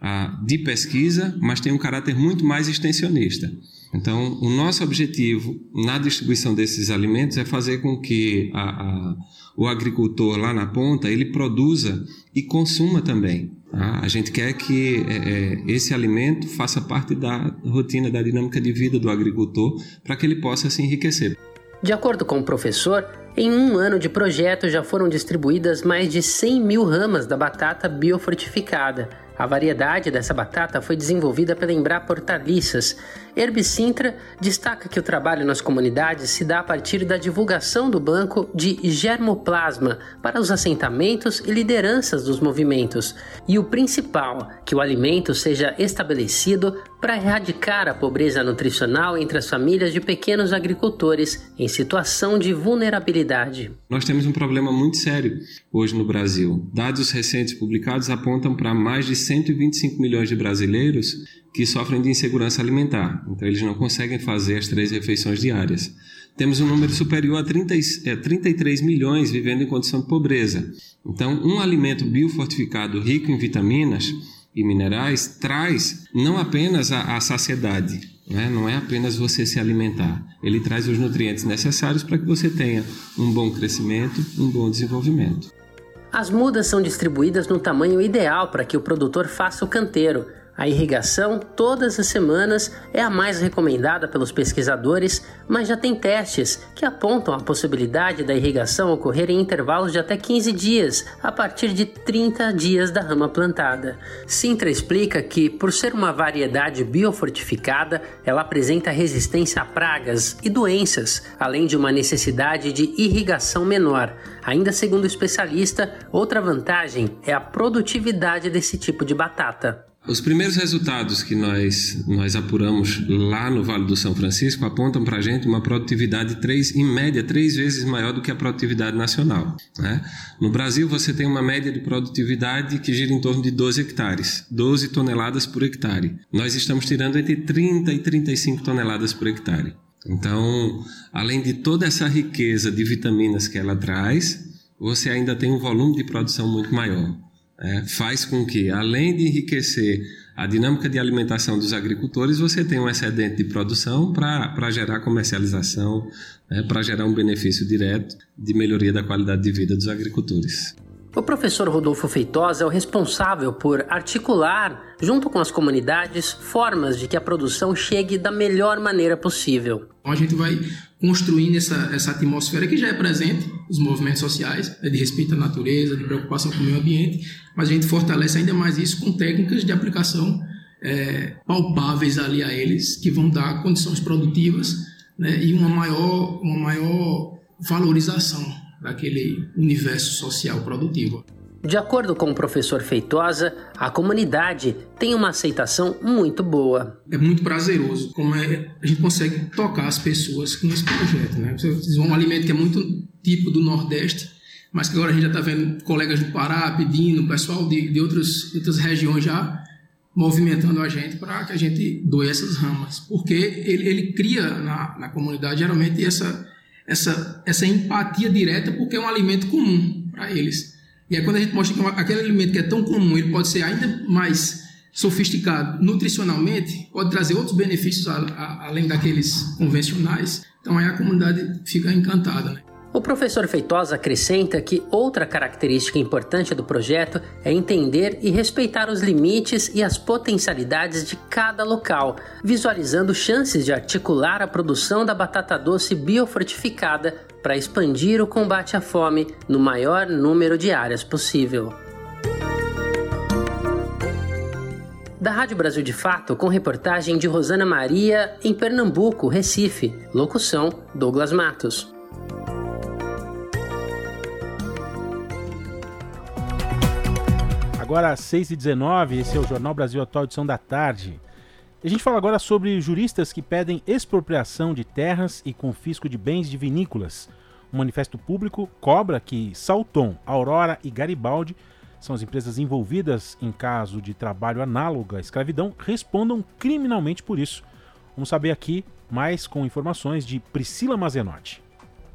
ah, de pesquisa, mas tem um caráter muito mais extensionista. Então o nosso objetivo na distribuição desses alimentos é fazer com que a, a, o agricultor lá na ponta ele produza e consuma também. Tá? A gente quer que é, é, esse alimento faça parte da rotina, da dinâmica de vida do agricultor, para que ele possa se enriquecer. De acordo com o professor, em um ano de projeto já foram distribuídas mais de 100 mil ramas da batata biofortificada a variedade dessa batata foi desenvolvida pela Embrapa Hortaliças. Herb Sintra destaca que o trabalho nas comunidades se dá a partir da divulgação do banco de germoplasma para os assentamentos e lideranças dos movimentos. E o principal, que o alimento seja estabelecido para erradicar a pobreza nutricional entre as famílias de pequenos agricultores em situação de vulnerabilidade. Nós temos um problema muito sério hoje no Brasil. Dados recentes publicados apontam para mais de 125 milhões de brasileiros que sofrem de insegurança alimentar. Então, eles não conseguem fazer as três refeições diárias. Temos um número superior a 30, é, 33 milhões vivendo em condição de pobreza. Então, um alimento biofortificado rico em vitaminas e minerais traz não apenas a, a saciedade, né? não é apenas você se alimentar, ele traz os nutrientes necessários para que você tenha um bom crescimento, um bom desenvolvimento. As mudas são distribuídas no tamanho ideal para que o produtor faça o canteiro. A irrigação, todas as semanas, é a mais recomendada pelos pesquisadores, mas já tem testes que apontam a possibilidade da irrigação ocorrer em intervalos de até 15 dias, a partir de 30 dias da rama plantada. Sintra explica que, por ser uma variedade biofortificada, ela apresenta resistência a pragas e doenças, além de uma necessidade de irrigação menor. Ainda segundo o especialista, outra vantagem é a produtividade desse tipo de batata. Os primeiros resultados que nós, nós apuramos lá no Vale do São Francisco apontam para a gente uma produtividade, três, em média, três vezes maior do que a produtividade nacional. Né? No Brasil, você tem uma média de produtividade que gira em torno de 12 hectares, 12 toneladas por hectare. Nós estamos tirando entre 30 e 35 toneladas por hectare. Então, além de toda essa riqueza de vitaminas que ela traz, você ainda tem um volume de produção muito maior é, faz com que, além de enriquecer a dinâmica de alimentação dos agricultores, você tenha um excedente de produção para gerar comercialização, né, para gerar um benefício direto de melhoria da qualidade de vida dos agricultores. O professor Rodolfo Feitosa é o responsável por articular, junto com as comunidades, formas de que a produção chegue da melhor maneira possível. Então a gente vai construindo essa, essa atmosfera que já é presente, os movimentos sociais, né, de respeito à natureza, de preocupação com o meio ambiente, mas a gente fortalece ainda mais isso com técnicas de aplicação é, palpáveis ali a eles, que vão dar condições produtivas né, e uma maior, uma maior valorização daquele universo social produtivo. De acordo com o professor Feitosa, a comunidade tem uma aceitação muito boa. É muito prazeroso como é, a gente consegue tocar as pessoas com esse projeto. Né? Vocês um alimento que é muito típico do Nordeste, mas que agora a gente já está vendo colegas do Pará pedindo, pessoal de, de outras, outras regiões já movimentando a gente para que a gente doe essas ramas, porque ele, ele cria na, na comunidade geralmente essa, essa, essa empatia direta, porque é um alimento comum para eles. E aí quando a gente mostra que aquele alimento que é tão comum, ele pode ser ainda mais sofisticado nutricionalmente, pode trazer outros benefícios a, a, além daqueles convencionais. Então aí a comunidade fica encantada. Né? O professor Feitosa acrescenta que outra característica importante do projeto é entender e respeitar os limites e as potencialidades de cada local, visualizando chances de articular a produção da batata doce biofortificada para expandir o combate à fome no maior número de áreas possível. Da Rádio Brasil de Fato, com reportagem de Rosana Maria em Pernambuco, Recife. Locução: Douglas Matos. Agora às 6h19, esse é o Jornal Brasil Atual, edição da tarde. A gente fala agora sobre juristas que pedem expropriação de terras e confisco de bens de vinícolas. O manifesto público cobra que Salton, Aurora e Garibaldi são as empresas envolvidas em caso de trabalho análogo à escravidão respondam criminalmente por isso. Vamos saber aqui mais com informações de Priscila Mazenotti.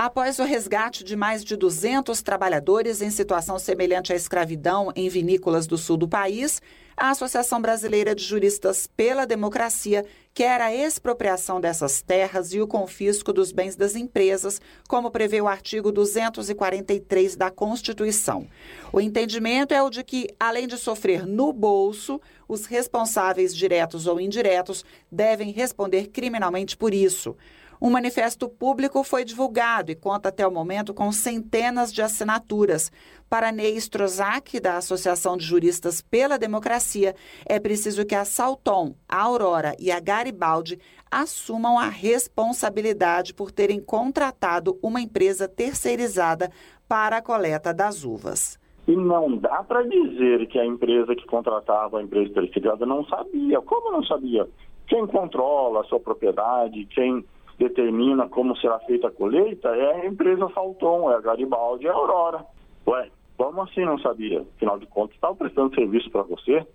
Após o resgate de mais de 200 trabalhadores em situação semelhante à escravidão em vinícolas do sul do país, a Associação Brasileira de Juristas pela Democracia quer a expropriação dessas terras e o confisco dos bens das empresas, como prevê o artigo 243 da Constituição. O entendimento é o de que, além de sofrer no bolso, os responsáveis diretos ou indiretos devem responder criminalmente por isso. Um manifesto público foi divulgado e conta até o momento com centenas de assinaturas. Para Ney Strozak, da Associação de Juristas pela Democracia, é preciso que a Salton, a Aurora e a Garibaldi assumam a responsabilidade por terem contratado uma empresa terceirizada para a coleta das uvas. E não dá para dizer que a empresa que contratava a empresa terceirizada não sabia. Como não sabia? Quem controla a sua propriedade, quem determina como será feita a colheita é a empresa Salton, é a Garibaldi e a Aurora. Ué, como assim não sabia? Afinal de contas, estava prestando serviço para você.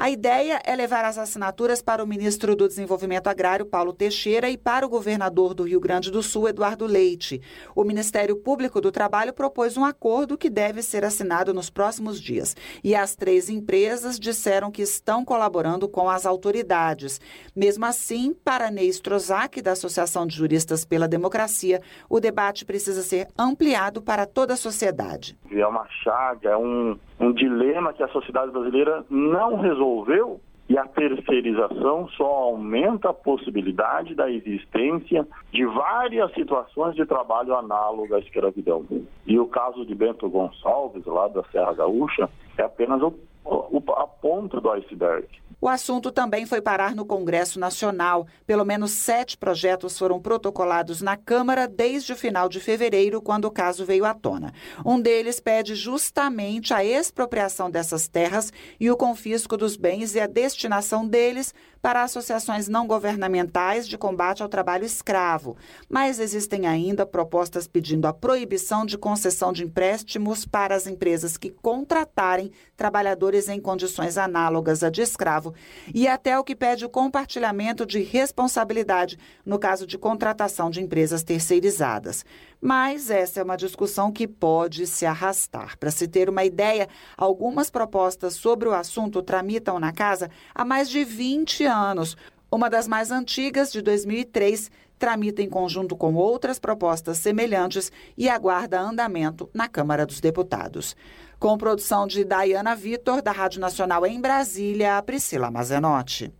A ideia é levar as assinaturas para o ministro do Desenvolvimento Agrário, Paulo Teixeira, e para o governador do Rio Grande do Sul, Eduardo Leite. O Ministério Público do Trabalho propôs um acordo que deve ser assinado nos próximos dias. E as três empresas disseram que estão colaborando com as autoridades. Mesmo assim, para Ney Strozak, da Associação de Juristas pela Democracia, o debate precisa ser ampliado para toda a sociedade. É uma chaga, é um, um dilema que a sociedade brasileira não resolveu e a terceirização só aumenta a possibilidade da existência de várias situações de trabalho análogo à escravidão. E o caso de Bento Gonçalves, lá da Serra Gaúcha, é apenas o, o, a ponta do iceberg. O assunto também foi parar no Congresso Nacional. Pelo menos sete projetos foram protocolados na Câmara desde o final de fevereiro, quando o caso veio à tona. Um deles pede justamente a expropriação dessas terras e o confisco dos bens e a destinação deles para associações não governamentais de combate ao trabalho escravo. Mas existem ainda propostas pedindo a proibição de concessão de empréstimos para as empresas que contratarem trabalhadores em condições análogas a de escravo e até o que pede o compartilhamento de responsabilidade no caso de contratação de empresas terceirizadas. Mas essa é uma discussão que pode se arrastar. Para se ter uma ideia, algumas propostas sobre o assunto tramitam na casa há mais de 20 anos. Uma das mais antigas, de 2003, tramita em conjunto com outras propostas semelhantes e aguarda andamento na Câmara dos Deputados. Com produção de Dayana Vitor, da Rádio Nacional em Brasília, Priscila Mazenotti.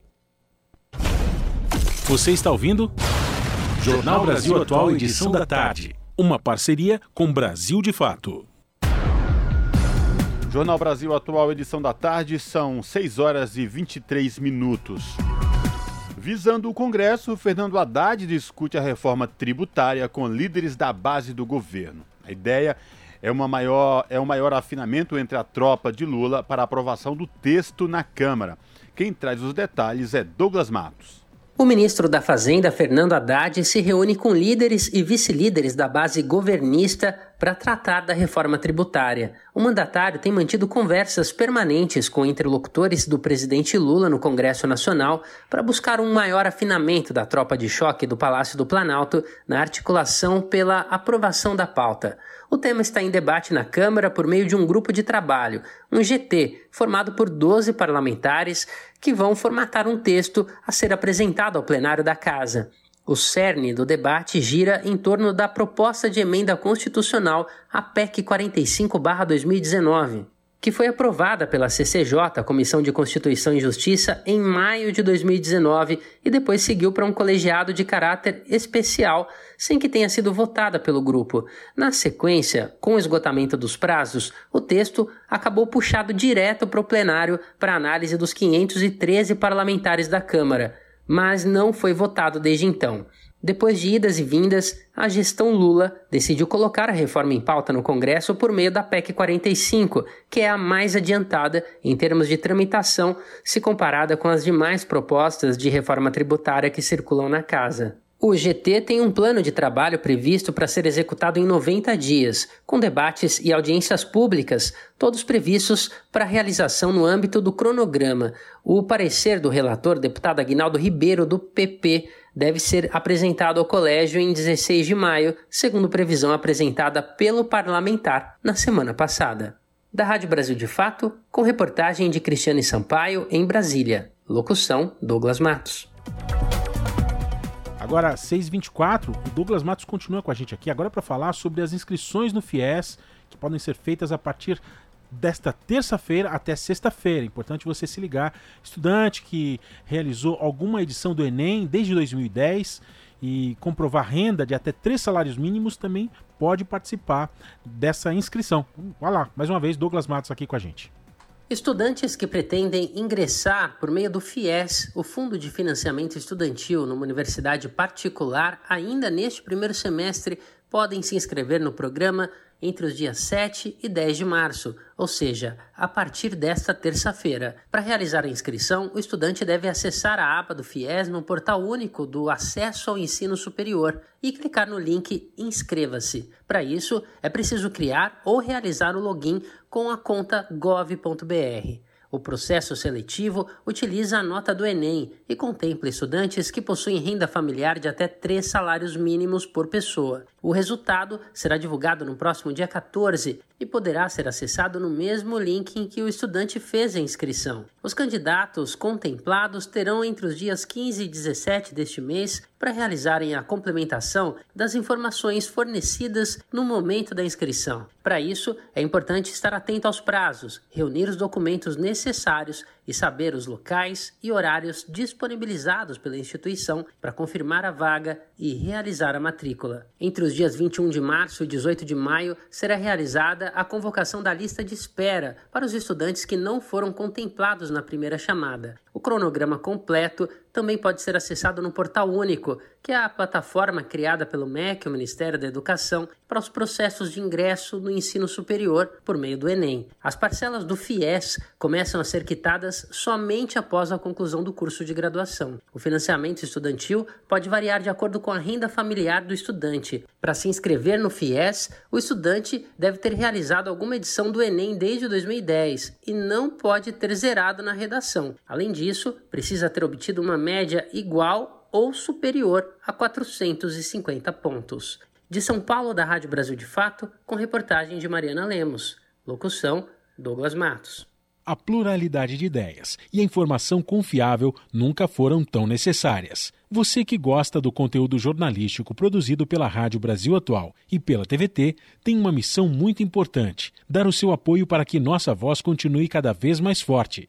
Você está ouvindo? Jornal Brasil Atual, edição da tarde. Uma parceria com Brasil de Fato. Jornal Brasil Atual, edição da tarde, são 6 horas e 23 minutos. Visando o Congresso, Fernando Haddad discute a reforma tributária com líderes da base do governo. A ideia é, uma maior, é um maior afinamento entre a tropa de Lula para aprovação do texto na Câmara. Quem traz os detalhes é Douglas Matos. O ministro da Fazenda, Fernando Haddad, se reúne com líderes e vice-líderes da base governista para tratar da reforma tributária. O mandatário tem mantido conversas permanentes com interlocutores do presidente Lula no Congresso Nacional para buscar um maior afinamento da tropa de choque do Palácio do Planalto na articulação pela aprovação da pauta. O tema está em debate na Câmara por meio de um grupo de trabalho, um GT, formado por 12 parlamentares que vão formatar um texto a ser apresentado ao plenário da Casa. O cerne do debate gira em torno da proposta de emenda constitucional à PEC 45-2019 que foi aprovada pela CCJ, Comissão de Constituição e Justiça, em maio de 2019 e depois seguiu para um colegiado de caráter especial, sem que tenha sido votada pelo grupo. Na sequência, com o esgotamento dos prazos, o texto acabou puxado direto para o plenário para análise dos 513 parlamentares da Câmara, mas não foi votado desde então. Depois de idas e vindas, a gestão Lula decidiu colocar a reforma em pauta no Congresso por meio da PEC 45, que é a mais adiantada em termos de tramitação se comparada com as demais propostas de reforma tributária que circulam na casa. O GT tem um plano de trabalho previsto para ser executado em 90 dias, com debates e audiências públicas, todos previstos para realização no âmbito do cronograma. O parecer do relator, deputado Aguinaldo Ribeiro, do PP, deve ser apresentado ao colégio em 16 de maio, segundo previsão apresentada pelo parlamentar na semana passada. Da Rádio Brasil de Fato, com reportagem de Cristiane Sampaio em Brasília. Locução: Douglas Matos. Agora, 6h24, o Douglas Matos continua com a gente aqui, agora para falar sobre as inscrições no FIES, que podem ser feitas a partir desta terça-feira até sexta-feira. Importante você se ligar. Estudante que realizou alguma edição do Enem desde 2010 e comprovar renda de até três salários mínimos também pode participar dessa inscrição. Olha lá, mais uma vez, Douglas Matos aqui com a gente. Estudantes que pretendem ingressar por meio do FIES, o Fundo de Financiamento Estudantil, numa universidade particular, ainda neste primeiro semestre, podem se inscrever no programa entre os dias 7 e 10 de março, ou seja, a partir desta terça-feira. Para realizar a inscrição, o estudante deve acessar a aba do FIES no portal único do Acesso ao Ensino Superior e clicar no link Inscreva-se. Para isso, é preciso criar ou realizar o login com a conta gov.br. O processo seletivo utiliza a nota do Enem e contempla estudantes que possuem renda familiar de até três salários mínimos por pessoa. O resultado será divulgado no próximo dia 14 e poderá ser acessado no mesmo link em que o estudante fez a inscrição. Os candidatos contemplados terão entre os dias 15 e 17 deste mês para realizarem a complementação das informações fornecidas no momento da inscrição. Para isso, é importante estar atento aos prazos, reunir os documentos necessários e saber os locais e horários disponibilizados pela instituição para confirmar a vaga e realizar a matrícula. Entre os dias 21 de março e 18 de maio será realizada a convocação da lista de espera para os estudantes que não foram contemplados na primeira chamada. O cronograma completo também pode ser acessado no Portal Único, que é a plataforma criada pelo MEC, o Ministério da Educação, para os processos de ingresso no ensino superior por meio do Enem. As parcelas do FIES começam a ser quitadas somente após a conclusão do curso de graduação. O financiamento estudantil pode variar de acordo com a renda familiar do estudante. Para se inscrever no FIES, o estudante deve ter realizado alguma edição do Enem desde 2010 e não pode ter zerado na redação. Além disso, precisa ter obtido uma média igual ou superior a 450 pontos. De São Paulo, da Rádio Brasil de Fato, com reportagem de Mariana Lemos. Locução: Douglas Matos. A pluralidade de ideias e a informação confiável nunca foram tão necessárias. Você que gosta do conteúdo jornalístico produzido pela Rádio Brasil Atual e pela TVT tem uma missão muito importante: dar o seu apoio para que nossa voz continue cada vez mais forte.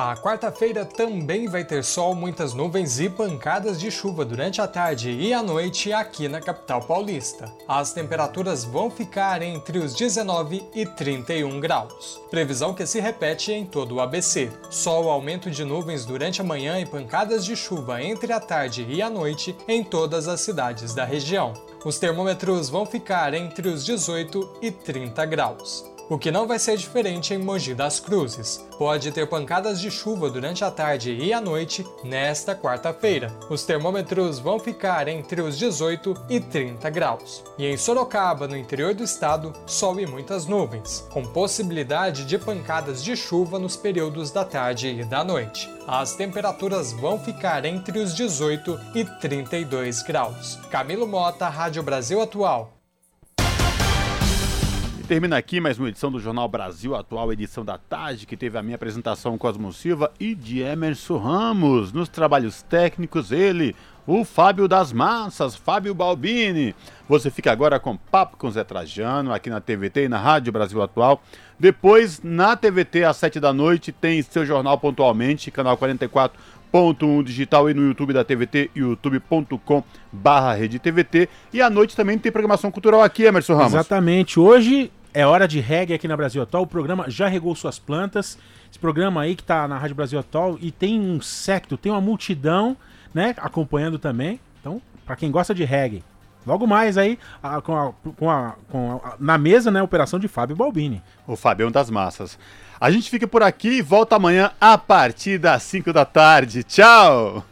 A quarta-feira também vai ter sol, muitas nuvens e pancadas de chuva durante a tarde e a noite aqui na capital paulista. As temperaturas vão ficar entre os 19 e 31 graus. Previsão que se repete em todo o ABC. Sol, aumento de nuvens durante a manhã e pancadas de chuva entre a tarde e a noite em todas as cidades da região. Os termômetros vão ficar entre os 18 e 30 graus o que não vai ser diferente em Mogi das Cruzes. Pode ter pancadas de chuva durante a tarde e a noite nesta quarta-feira. Os termômetros vão ficar entre os 18 e 30 graus. E em Sorocaba, no interior do estado, sol e muitas nuvens, com possibilidade de pancadas de chuva nos períodos da tarde e da noite. As temperaturas vão ficar entre os 18 e 32 graus. Camilo Mota, Rádio Brasil Atual. Termina aqui mais uma edição do Jornal Brasil Atual, edição da tarde, que teve a minha apresentação Cosmo Silva e de Emerson Ramos. Nos trabalhos técnicos, ele, o Fábio das Massas, Fábio Balbini. Você fica agora com Papo com Zé Trajano, aqui na TVT e na Rádio Brasil Atual. Depois, na TVT, às 7 da noite, tem seu jornal pontualmente, canal 44 ponto um digital e no YouTube da TVT, youtube.com barra rede TVT. E à noite também tem programação cultural aqui, Emerson Ramos. Exatamente. Hoje é hora de reggae aqui na Brasil Atual. O programa já regou suas plantas. Esse programa aí que tá na Rádio Brasil Atual e tem um secto, tem uma multidão, né, acompanhando também. Então, para quem gosta de reggae, logo mais aí a, com, a, com, a, com na mesa, né, operação de Fábio Balbini. O Fabião das Massas. A gente fica por aqui e volta amanhã a partir das 5 da tarde. Tchau!